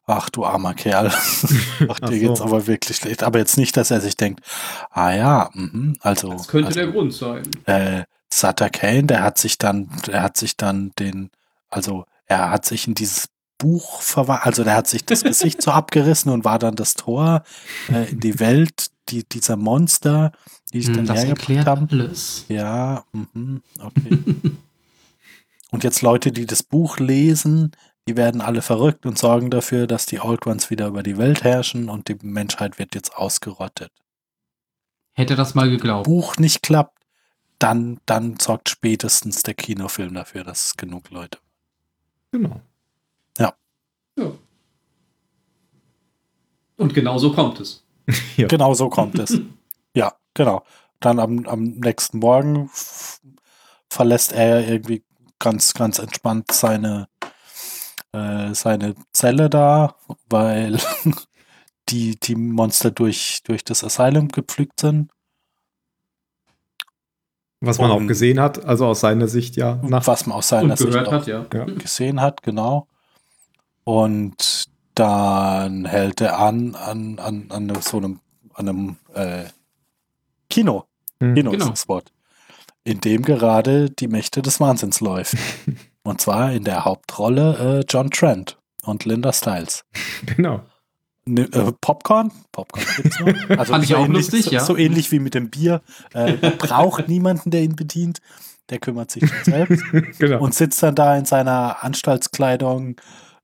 ach du armer Kerl, [LAUGHS] ach, dir so. geht's aber wirklich schlecht. Aber jetzt nicht, dass er sich denkt, ah ja, mhm, also, Das könnte also der Grund sein. äh, Sutter Kane, der hat sich dann, der hat sich dann den, also er hat sich in dieses Buch verwandelt, also der hat sich das Gesicht so abgerissen und war dann das Tor äh, in die Welt die, dieser Monster, die sich Hm, dann Das hergebracht haben. alles. Ja, mhm, okay. [LAUGHS] und jetzt Leute, die das Buch lesen, die werden alle verrückt und sorgen dafür, dass die Old Ones wieder über die Welt herrschen und die Menschheit wird jetzt ausgerottet. Hätte das mal geglaubt. Buch nicht klappt, dann, dann sorgt spätestens der Kinofilm dafür, dass es genug Leute. genau. Ja. Und genau so kommt es. [LAUGHS] Ja. Genau so kommt es. Ja, genau. Dann am, am nächsten Morgen verlässt er irgendwie ganz, ganz entspannt seine, äh, seine Zelle da, weil [LAUGHS] die, die Monster durch, durch das Asylum gepflügt sind. Was man Und- auch gesehen hat, also aus seiner Sicht ja. Nach, was man aus seiner Sicht gehört auch hat. Ja. gesehen hat, genau. Und dann hält er an an, an, an so einem, an einem äh, Kino. Hm. Kino Genau. ist das Wort. In dem gerade die Mächte des Wahnsinns läuft. [LAUGHS] und zwar in der Hauptrolle äh, John Trent und Linda Stiles. [LAUGHS] Genau. Ne, äh, Popcorn? Popcorn gibt's noch. [LAUGHS] Also Fand ich so auch ähnlich, lustig, so, ja. So ähnlich wie mit dem Bier. Äh, braucht niemanden, der ihn bedient. Der kümmert sich schon selbst genau. und sitzt dann da in seiner Anstaltskleidung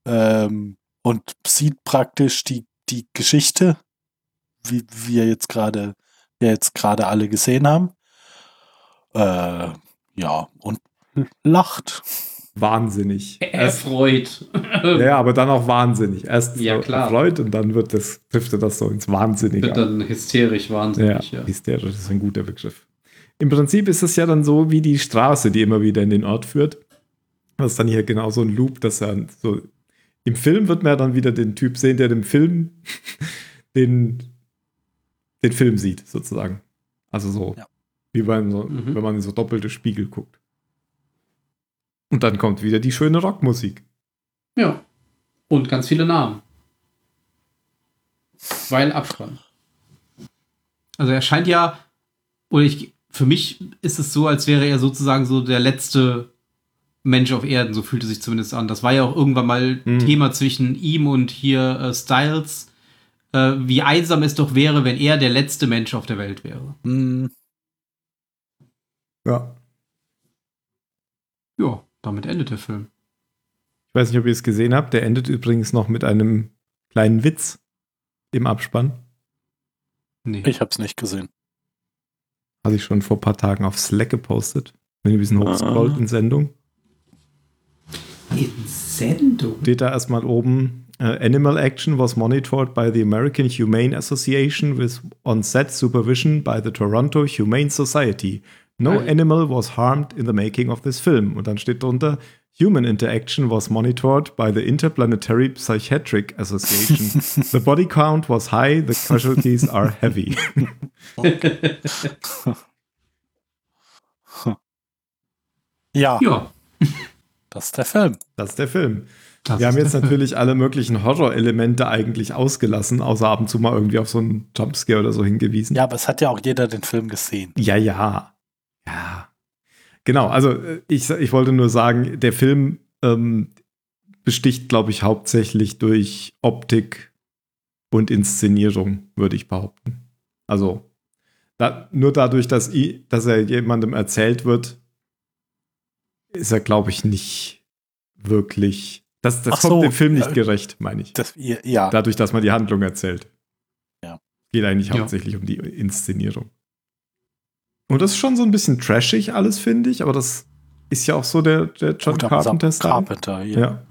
ähm, und sieht praktisch die, die Geschichte, wie wir jetzt gerade, wir jetzt gerade alle gesehen haben. Äh, ja, und lacht. wahnsinnig. [LAUGHS] Erfreut. [LAUGHS] ja, aber dann auch wahnsinnig. Erst Ja, klar. erfreut und dann wird das, trifft er das so ins Wahnsinnige. Wird dann hysterisch Ja, wahnsinnig, ja. hysterisch ist ein guter Begriff. Im Prinzip ist es ja dann so wie die Straße, die immer wieder in den Ort führt. Das ist dann hier genau so ein Loop, dass er so im Film wird man ja dann wieder den Typ sehen, der dem Film [LAUGHS] den, den Film sieht, sozusagen. Also so Ja. Wie beim Mhm. wenn man in so doppelte Spiegel guckt. Und dann kommt wieder die schöne Rockmusik. Ja. Und ganz viele Namen. Weil Abspann. Also er scheint ja, oder ich, für mich ist es so, als wäre er sozusagen so der letzte Mensch auf Erden, so fühlte sich zumindest an. Das war ja auch irgendwann mal Mhm. Thema zwischen ihm und hier äh, Styles, äh, wie einsam es doch wäre, wenn er der letzte Mensch auf der Welt wäre. Hm, Ja. Ja, damit endet der Film. Ich weiß nicht, ob ihr es gesehen habt. Der endet übrigens noch mit einem kleinen Witz im Abspann. Nee. ich hab's nicht gesehen. Hatte ich schon vor ein paar Tagen auf Slack gepostet. Wenn ihr ein bisschen hochscrollt Ah. in Sendung. In Sendung? Steht da erstmal oben: äh, Animal action was monitored by the American Humane Association with on-set supervision by the Toronto Humane Society. No Ah. animal was harmed in the making of this film. Und dann steht drunter: Human interaction was monitored by the Interplanetary Psychiatric Association. [LAUGHS] the body count was high, the casualties are heavy. [LAUGHS] Ja, Ja. [LAUGHS] das ist der Film. Das ist der Film. das Wir haben jetzt der Film. natürlich alle möglichen Horror-Elemente eigentlich ausgelassen, außer ab und zu mal irgendwie auf so einen Jumpscare oder so hingewiesen. Ja, aber es hat ja auch jeder den Film gesehen. Ja, ja. Ja. Genau, also äh, ich, ich wollte nur sagen, der Film ähm, besticht, glaube ich, hauptsächlich durch Optik und Inszenierung, würde ich behaupten. Also da, nur dadurch, dass, dass er jemandem erzählt wird, ist er, glaube ich, nicht wirklich. Das, das Ach kommt so, dem Film nicht äh, gerecht, meine ich. Das, ja, Dadurch, dass man die Handlung erzählt. Ja. Geht eigentlich Ja. hauptsächlich um die Inszenierung. Und das ist schon so ein bisschen trashig alles, finde ich, aber das ist ja auch so der, der John gut, aber Sam. Carpenter, ja. Ja.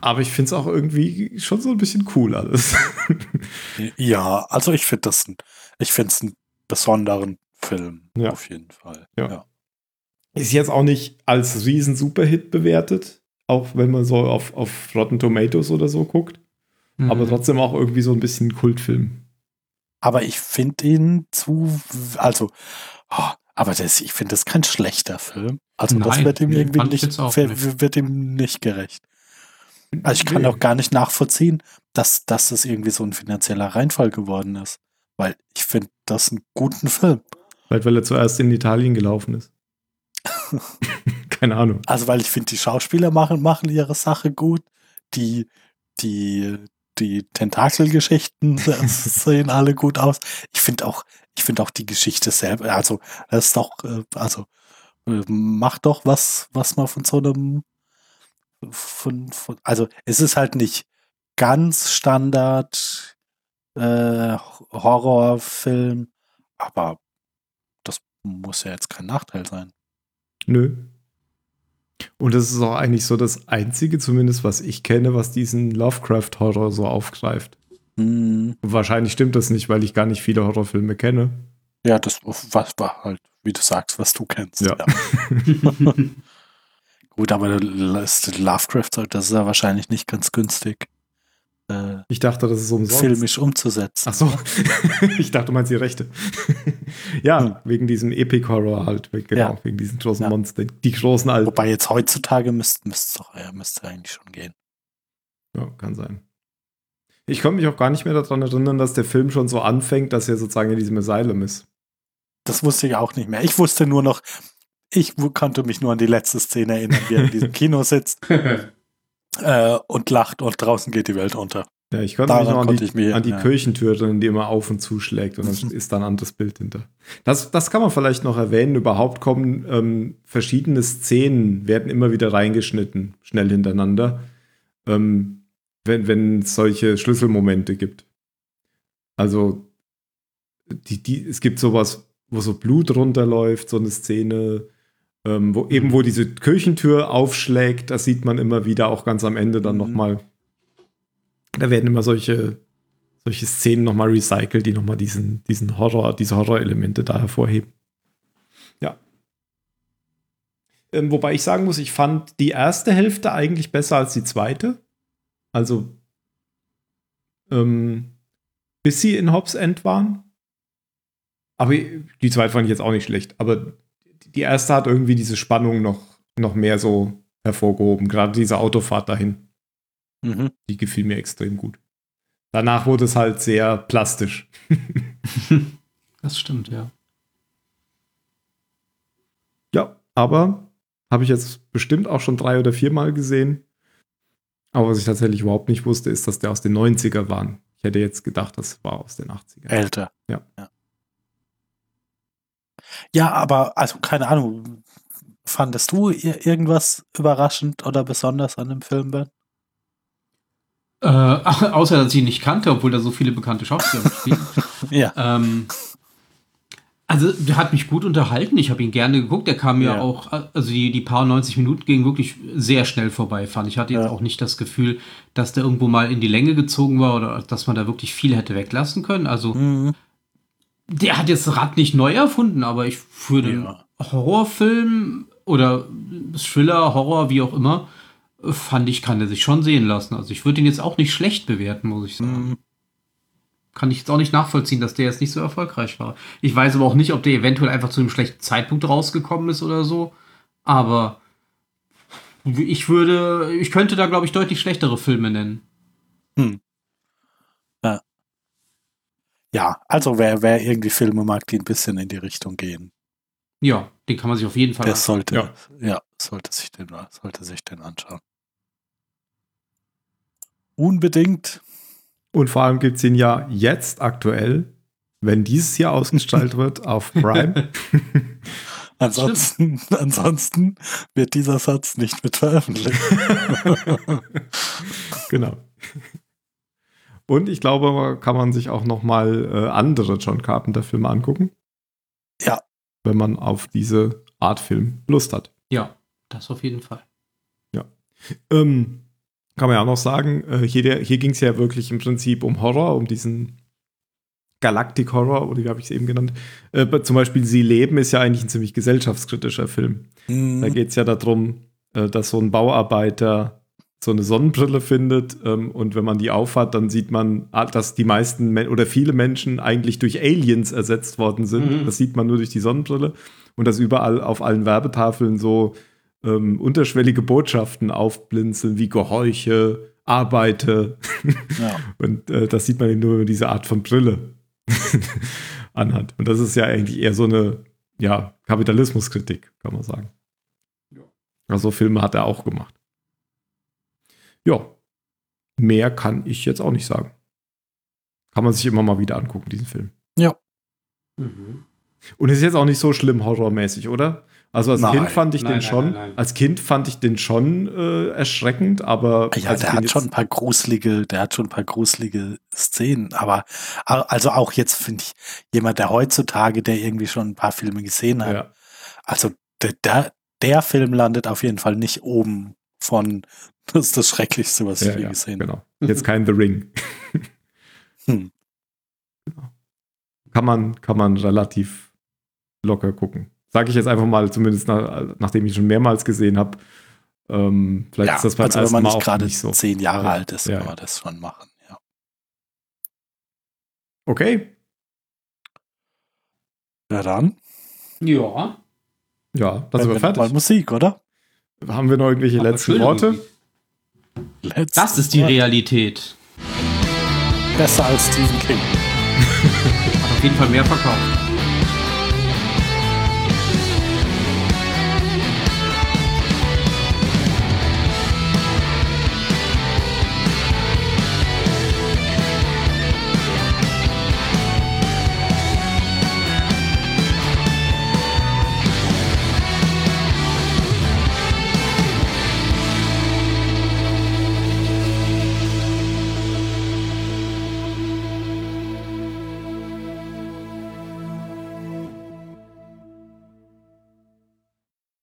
Aber ich finde es auch irgendwie schon so ein bisschen cool alles. [LAUGHS] Ja, also ich finde das ein, ich finde es einen besonderen Film, Ja. auf jeden Fall. Ja. Ist jetzt auch nicht als riesen Superhit bewertet, auch wenn man so auf, auf Rotten Tomatoes oder so guckt, Mhm. aber trotzdem auch irgendwie so ein bisschen ein Kultfilm. Aber ich finde ihn zu, also, oh, aber das, ich finde das kein schlechter Film. Also das Nein, wird ihm irgendwie nicht, nicht. wird ihm nicht gerecht. Also ich kann Nee. auch gar nicht nachvollziehen, dass, dass das irgendwie so ein finanzieller Reinfall geworden ist. Weil ich finde das einen guten Film. Vielleicht, weil er zuerst in Italien gelaufen ist. [LAUGHS] Keine Ahnung. Also weil ich finde, die Schauspieler machen, machen ihre Sache gut. Die, die, die Tentakelgeschichten [LAUGHS] sehen alle gut aus. Ich finde auch, ich finde auch die Geschichte selber, also das ist doch, äh, also äh, macht doch was, was man von so einem, von, von also es ist halt nicht ganz Standard äh, Horrorfilm, aber das muss ja jetzt kein Nachteil sein. Nö. Und das ist auch eigentlich so das Einzige, zumindest was ich kenne, was diesen Lovecraft-Horror so aufgreift. Hm. Wahrscheinlich stimmt das nicht, weil ich gar nicht viele Horrorfilme kenne. Ja, das war halt, wie du sagst, was du kennst. Ja. [LAUGHS] Gut, aber das Lovecraft, das ist ja wahrscheinlich nicht ganz günstig, äh, Ich dachte, das ist umsonst. filmisch umzusetzen. Ach so. [LAUGHS] ich dachte, du meinst die Rechte. [LAUGHS] ja, Hm. wegen diesem Epic-Horror halt. Genau, Ja. wegen diesen großen Ja. Monstern. Die großen alten. Wobei jetzt heutzutage müsste müsste doch, ja, müsste eigentlich schon gehen. Ja, kann sein. Ich konnte mich auch gar nicht mehr daran erinnern, dass der Film schon so anfängt, dass er sozusagen in diesem Asylum ist. Das wusste ich auch nicht mehr. Ich wusste nur noch, ich konnte mich nur an die letzte Szene erinnern, wie er in diesem [LAUGHS] Kino sitzt äh, und lacht und draußen geht die Welt unter. Ja, ich konnte mich Daran noch an die, ich mich- an die ja. Kirchentür erinnern, die immer auf und zuschlägt und dann [LAUGHS] ist da ein anderes Bild hinter. Das, das kann man vielleicht noch erwähnen. Überhaupt kommen ähm, verschiedene Szenen, werden immer wieder reingeschnitten, schnell hintereinander, ähm, wenn, wenn es solche Schlüsselmomente gibt. Also, die, die, es gibt sowas, wo so Blut runterläuft, so eine Szene, ähm, wo eben wo diese Kirchentür aufschlägt, das sieht man immer wieder, auch ganz am Ende dann Mhm. nochmal. Da werden immer solche, solche Szenen nochmal recycelt, die nochmal diesen, diesen Horror, diese Horrorelemente da hervorheben. Ja. Ähm, wobei ich sagen muss, ich fand die erste Hälfte eigentlich besser als die zweite. Also, ähm, bis sie in Hobbs End waren. Aber die zweite fand ich jetzt auch nicht schlecht. Aber die erste hat irgendwie diese Spannung noch, noch mehr so hervorgehoben. Gerade diese Autofahrt dahin. Mhm. Die gefiel mir extrem gut. Danach wurde es halt sehr plastisch. [LAUGHS] Das stimmt, ja. Ja, aber habe ich jetzt bestimmt auch schon drei oder viermal gesehen. Aber was ich tatsächlich überhaupt nicht wusste, ist, dass der aus den 90er waren. Ich hätte jetzt gedacht, das war aus den 80er. Älter. Ja. ja. Ja, aber, also keine Ahnung, fandest du ir- irgendwas überraschend oder besonders an dem Film, Ben? Äh, [LAUGHS] außer, dass ich ihn nicht kannte, obwohl da so viele bekannte Schauspieler spielen. [LAUGHS] Ja. ähm, also, der hat mich gut unterhalten. Ich habe ihn gerne geguckt. Der kam mir Ja. auch, also die, die paar 90 Minuten gingen wirklich sehr schnell vorbei, fand ich. hatte jetzt Ja. auch nicht das Gefühl, dass der irgendwo mal in die Länge gezogen war oder dass man da wirklich viel hätte weglassen können. Also, Mhm. Der hat jetzt Rad nicht neu erfunden, aber ich für den Ja. Horrorfilm oder Thriller, Horror, wie auch immer, fand ich, kann er sich schon sehen lassen. Also ich würde ihn jetzt auch nicht schlecht bewerten, muss ich sagen. Mhm. Kann ich jetzt auch nicht nachvollziehen, dass der jetzt nicht so erfolgreich war. Ich weiß aber auch nicht, ob der eventuell einfach zu einem schlechten Zeitpunkt rausgekommen ist oder so. Aber ich würde, ich könnte da, glaube ich, deutlich schlechtere Filme nennen. Ja, also wer, wer irgendwie Filme mag, die ein bisschen in die Richtung gehen, Ja, den kann man sich auf jeden Fall der sollte, Ja. ja. sollte sich den, sollte sich den anschauen. Unbedingt. Und vor allem gibt es ihn ja jetzt aktuell, wenn dieses hier ausgestrahlt wird, [LAUGHS] auf Prime. [LAUGHS] Ansonsten, ansonsten wird dieser Satz nicht mit veröffentlicht. [LAUGHS] genau. Und ich glaube, kann man sich auch noch mal äh, andere John Carpenter-Filme angucken. Ja. Wenn man auf diese Art Film Lust hat. Ja, das auf jeden Fall. Ähm, kann man ja auch noch sagen, äh, hier, der- hier ging es ja wirklich im Prinzip um Horror, um diesen Galactic Horror, oder wie habe ich es eben genannt. Äh, zum Beispiel Sie leben ist ja eigentlich ein ziemlich gesellschaftskritischer Film. Da Mhm. geht es ja darum, äh, dass so ein Bauarbeiter so eine Sonnenbrille findet ähm, und wenn man die aufhat, dann sieht man, ah, dass die meisten oder viele Menschen eigentlich durch Aliens ersetzt worden sind. Mhm. Das sieht man nur durch die Sonnenbrille und dass überall auf allen Werbetafeln so ähm, unterschwellige Botschaften aufblinzeln wie Gehorche, Arbeite Ja. [LAUGHS] und äh, das sieht man eben nur über diese Art von Brille [LAUGHS] anhat. Und das ist ja eigentlich eher so eine ja, Kapitalismuskritik, kann man sagen. Also Filme hat er auch gemacht. Ja, mehr kann ich jetzt auch nicht sagen. Kann man sich immer mal wieder angucken, diesen Film. Mhm. Und ist jetzt auch nicht so schlimm horrormäßig, oder? Also als Nein. Kind fand ich Nein, den nein, schon, nein, nein. als Kind fand ich den schon äh, erschreckend, aber Ja, der hat schon ein paar gruselige, der hat schon ein paar gruselige Szenen, aber also auch jetzt finde ich, jemand, der heutzutage, der irgendwie schon ein paar Filme gesehen hat, ja, also der, der, der Film landet auf jeden Fall nicht oben von, [LAUGHS] das ist das Schrecklichste, was ich ja, je ja, gesehen habe. genau. Jetzt [LAUGHS] kein The Ring. Hm. kann man, kann man relativ locker gucken. Sage ich jetzt einfach mal, zumindest nach, nachdem ich ihn schon mehrmals gesehen habe. Ähm, vielleicht Ja, ist das beim also wenn ersten man Mal nicht gerade nicht so. zehn Jahre Ja, alt ist, ja, kann ja. man das schon machen. Ja. Okay, ja dann, Ja. ja, dann sind wir Mal fertig. Musik, oder? Haben wir noch irgendwelche Aber letzten Worte? Let's Das ist die Realität. Besser als Stephen King. Hat auf jeden Fall mehr verkauft.